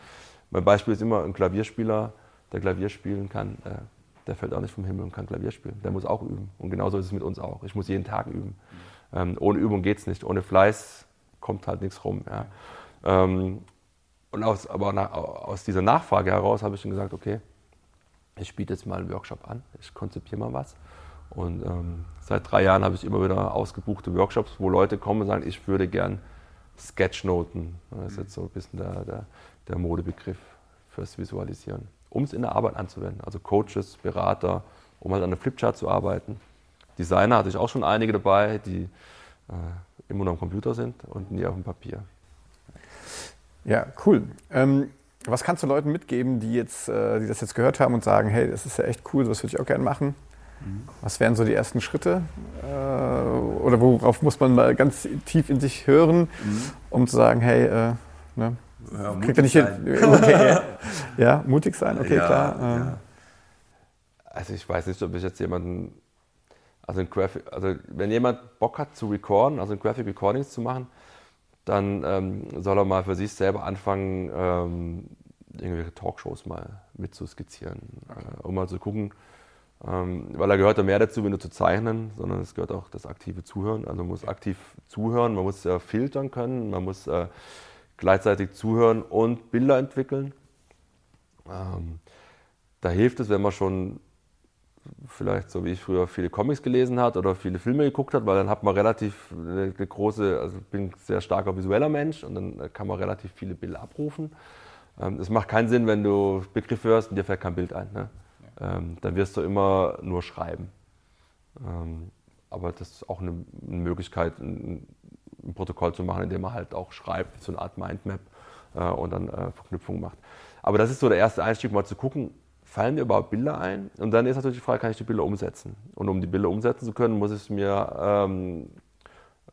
mein Beispiel ist immer ein Klavierspieler, der Klavier spielen kann, äh, der fällt auch nicht vom Himmel und kann Klavier spielen. Der muss auch üben. Und genauso ist es mit uns auch. Ich muss jeden Tag üben. Mhm. Ähm, ohne Übung geht es nicht. Ohne Fleiß kommt halt nichts rum. Ja. Ähm, und aus, aber nach, aus dieser Nachfrage heraus habe ich dann gesagt, okay, ich biete jetzt mal einen Workshop an, ich konzipiere mal was. Und ähm, seit drei Jahren habe ich immer wieder ausgebuchte Workshops, wo Leute kommen und sagen, ich würde gern Sketchnoten. Das ist jetzt so ein bisschen der, der, der Modebegriff fürs Visualisieren um es in der Arbeit anzuwenden. Also Coaches, Berater, um halt an der Flipchart zu arbeiten. Designer hatte ich auch schon einige dabei, die äh, immer noch am Computer sind und nie auf dem Papier. Ja, cool. Ähm, was kannst du Leuten mitgeben, die, jetzt, äh, die das jetzt gehört haben und sagen, hey, das ist ja echt cool, das würde ich auch gerne machen? Mhm. Was wären so die ersten Schritte? Äh, oder worauf muss man mal ganz tief in sich hören, mhm. um zu sagen, hey, äh, ne, ja, Kriegt er nicht hin? Okay. ja, mutig sein, okay, ja, klar. Ja. Also ich weiß nicht, ob ich jetzt jemanden, also, ein Graphic, also wenn jemand Bock hat zu recorden, also ein Graphic Recordings zu machen, dann ähm, soll er mal für sich selber anfangen, ähm, irgendwelche Talkshows mal mitzuskizzieren, äh, um mal zu gucken, ähm, weil da gehört ja mehr dazu, wenn du zu zeichnen, sondern es gehört auch das aktive Zuhören. Also man muss aktiv zuhören, man muss äh, filtern können, man muss äh, gleichzeitig zuhören und Bilder entwickeln. Ähm, da hilft es, wenn man schon vielleicht so wie ich früher viele Comics gelesen hat oder viele Filme geguckt hat, weil dann hat man relativ eine, große, also ich bin ein sehr starker visueller Mensch und dann kann man relativ viele Bilder abrufen. Ähm, es macht keinen Sinn, wenn du Begriffe hörst und dir fällt kein Bild ein. Ne? Ja. Ähm, dann wirst du immer nur schreiben. Ähm, aber das ist auch eine, Möglichkeit, ein, ein Protokoll zu machen, indem man halt auch schreibt, so eine Art Mindmap äh, und dann äh, Verknüpfungen macht. Aber das ist so der erste Einstieg, mal zu gucken, fallen mir überhaupt Bilder ein? Und dann ist natürlich die Frage, kann ich die Bilder umsetzen? Und um die Bilder umsetzen zu können, muss ich mir ähm,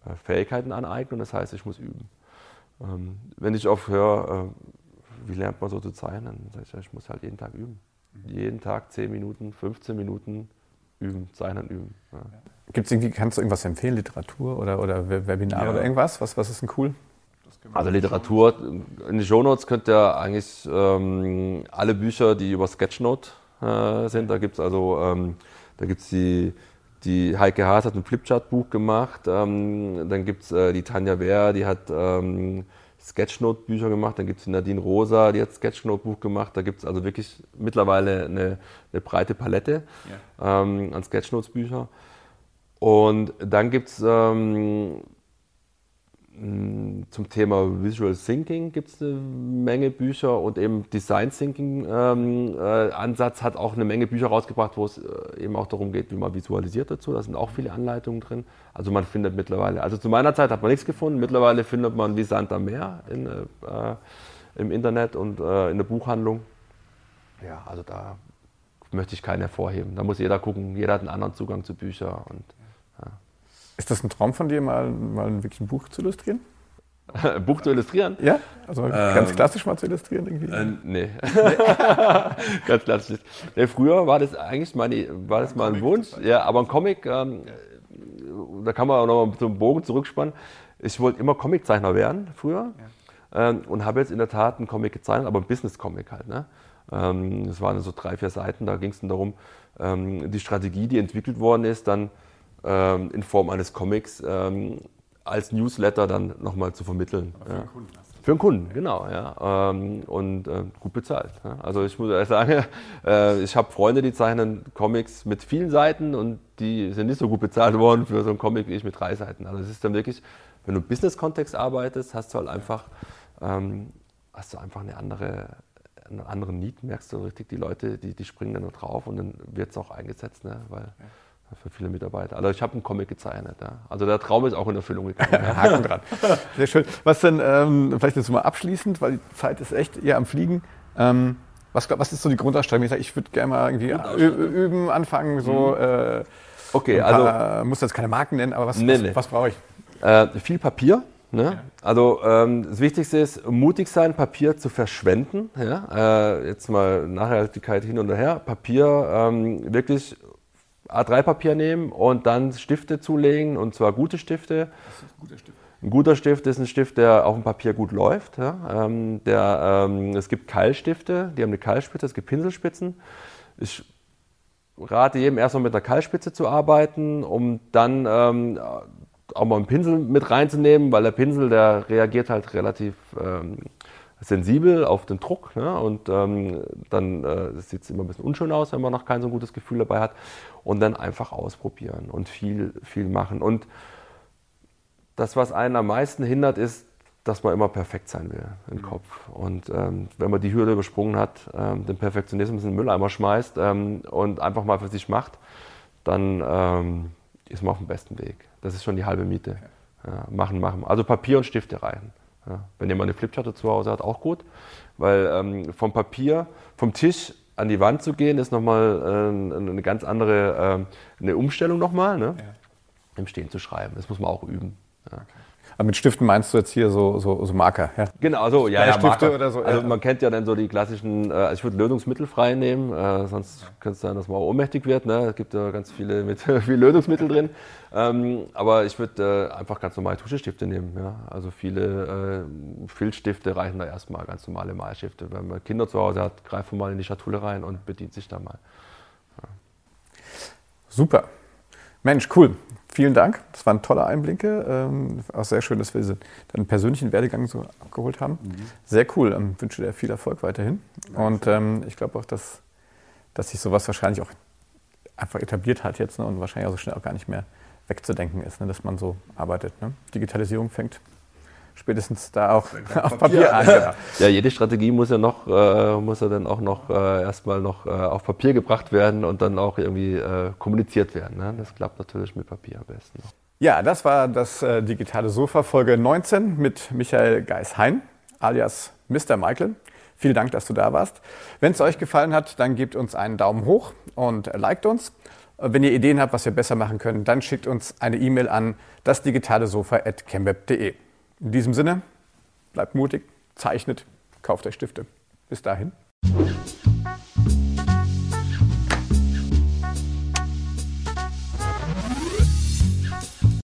äh, Fähigkeiten aneignen, das heißt, ich muss üben. Ähm, wenn ich oft höre, äh, wie lernt man so zu zeichnen, dann sage ich, ich muss halt jeden Tag üben. Jeden Tag 10 Minuten, 15 Minuten üben, zeichnen, üben. Ja. Gibt's irgendwie, kannst du irgendwas empfehlen, Literatur oder, oder Webinar ja. oder irgendwas? Was, was ist denn cool? Also Literatur, in die Shownotes könnt ihr eigentlich ähm, alle Bücher, die über Sketchnote äh, sind, da gibt es also, ähm, da gibt's die, die Heike Haas hat ein Flipchart-Buch gemacht, ähm, dann gibt es äh, die Tanja Wehr, die hat ähm, Sketchnote-Bücher gemacht, dann gibt es die Nadine Rosa, die hat Sketchnote-Buch gemacht, da gibt es also wirklich mittlerweile eine, eine breite Palette ja. ähm, an Sketchnotes-Bücher. Und dann gibt es ähm, zum Thema Visual Thinking gibt es eine Menge Bücher und eben Design Thinking ähm, äh, Ansatz hat auch eine Menge Bücher rausgebracht, wo es äh, eben auch darum geht, wie man visualisiert dazu. Da sind auch viele Anleitungen drin. Also man findet mittlerweile, also zu meiner Zeit hat man nichts gefunden, mittlerweile findet man wie Sand am Meer in, äh, im Internet und äh, in der Buchhandlung. Ja, also da möchte ich keinen hervorheben. Da muss jeder gucken, jeder hat einen anderen Zugang zu Büchern und ist das ein Traum von dir, mal, mal wirklich ein Buch zu illustrieren? Buch zu illustrieren? Ja, also ganz ähm, klassisch mal zu illustrieren irgendwie? Äh, nee. ganz klassisch. Nee, früher war das eigentlich meine, war das ein mal ein Wunsch, ja, aber ein Comic, ähm, da kann man auch noch mal so einen Bogen zurückspannen. Ich wollte immer Comiczeichner werden früher ja. ähm, und habe jetzt in der Tat einen Comic gezeichnet, aber ein Business-Comic halt. Ne? Ähm, das waren so drei, vier Seiten, da ging es dann darum, ähm, die Strategie, die entwickelt worden ist, dann ähm, in Form eines Comics ähm, als Newsletter dann nochmal zu vermitteln. Für ja. den Kunden. Für den Kunden, genau, ja. Ähm, und äh, gut bezahlt. Also ich muss sagen, äh, ich habe Freunde, die zeichnen Comics mit vielen Seiten und die sind nicht so gut bezahlt worden für so einen Comic wie ich mit drei Seiten. Also es ist dann wirklich, wenn du im Business-Kontext arbeitest, hast du halt einfach, ähm, hast du einfach eine andere, einen anderen Need, merkst du richtig, die Leute, die, die springen dann da drauf und dann wird es auch eingesetzt, ne? weil ja für viele Mitarbeiter. Also ich habe einen Comic gezeichnet. Ja. Also der Traum ist auch in Erfüllung gegangen. Haken dran. Sehr schön. Was denn, ähm, vielleicht jetzt mal abschließend, weil die Zeit ist echt eher am Fliegen. Ähm, was, was ist so die Grundausstattung? Ich, ich würde gerne mal irgendwie üben, anfangen, so mhm. äh, Okay, also. Paar, muss jetzt keine Marken nennen, aber was, nee, was, nee. was brauche ich? Äh, viel Papier. Ne? Ja. Also ähm, das Wichtigste ist, mutig sein, Papier zu verschwenden. Ja? Äh, jetzt mal Nachhaltigkeit hin und her. Papier ähm, wirklich A3-Papier nehmen und dann Stifte zulegen und zwar gute Stifte. Was ist ein guter Stift? Ein guter Stift ist ein Stift, der auf dem Papier gut läuft. Ja? Ähm, der, ähm, es gibt Keilstifte, die haben eine Keilspitze, es gibt Pinselspitzen. Ich rate jedem erstmal mit einer Keilspitze zu arbeiten, um dann ähm, auch mal einen Pinsel mit reinzunehmen, weil der Pinsel, der reagiert halt relativ ähm, sensibel auf den Druck. Ne? Und ähm, dann äh, sieht es immer ein bisschen unschön aus, wenn man noch kein so gutes Gefühl dabei hat. Und dann einfach ausprobieren und viel, viel machen. Und das, was einen am meisten hindert, ist, dass man immer perfekt sein will im mhm. Kopf. Und ähm, wenn man die Hürde übersprungen hat, ähm, den Perfektionismus in den Mülleimer schmeißt ähm, und einfach mal für sich macht, dann ähm, ist man auf dem besten Weg. Das ist schon die halbe Miete. Ja, machen, machen. Also Papier und Stifte reichen. Ja, wenn jemand eine Flipcharte zu Hause hat, auch gut. Weil ähm, vom Papier, vom Tisch an die Wand zu gehen, ist nochmal äh, eine ganz andere äh, eine Umstellung nochmal. Ne? Ja. Im Stehen zu schreiben. Das muss man auch üben. Ja. Okay. Aber mit Stiften meinst du jetzt hier so, so, so Marker? Ja? Genau, so, ja, ja, Stifte oder so. Also man kennt ja dann so die klassischen, äh, ich würde lösungsmittelfrei nehmen, äh, sonst könnte es sein, dass man auch ohnmächtig wird. Ne? Es gibt ja ganz viele mit viel Lösungsmittel drin. Ähm, aber ich würde äh, einfach ganz normale Tuschestifte nehmen. Ja? Also viele äh, Filzstifte reichen da erstmal, ganz normale Malstifte. Wenn man Kinder zu Hause hat, greift man mal in die Schatulle rein und bedient sich da mal. Ja. Super. Mensch, cool. Vielen Dank. Das waren tolle Einblicke. Ähm, auch sehr schön, dass wir deinen persönlichen Werdegang so abgeholt haben. Mhm. Sehr cool. Ähm, wünsche dir viel Erfolg weiterhin. Danke. Und ähm, ich glaube auch, dass, dass sich sowas wahrscheinlich auch einfach etabliert hat jetzt ne, und wahrscheinlich auch so schnell auch gar nicht mehr wegzudenken ist, ne, dass man so arbeitet. Ne? Digitalisierung fängt spätestens da auch auf Papier, Papier an. Ja, jede Strategie muss ja noch, äh, muss ja dann auch noch äh, erstmal noch äh, auf Papier gebracht werden und dann auch irgendwie äh, kommuniziert werden. Ne? Das klappt natürlich mit Papier am besten. Ja, das war das äh, digitale Sofa Folge 19 mit Michael Geis-Hein, alias Mr. Michael. Vielen Dank, dass du da warst. Wenn es euch gefallen hat, dann gebt uns einen Daumen hoch und liked uns. Wenn ihr Ideen habt, was wir besser machen können, dann schickt uns eine E-Mail an dasdigitalesofa.chemweb.de. In diesem Sinne, bleibt mutig, zeichnet, kauft euch Stifte. Bis dahin.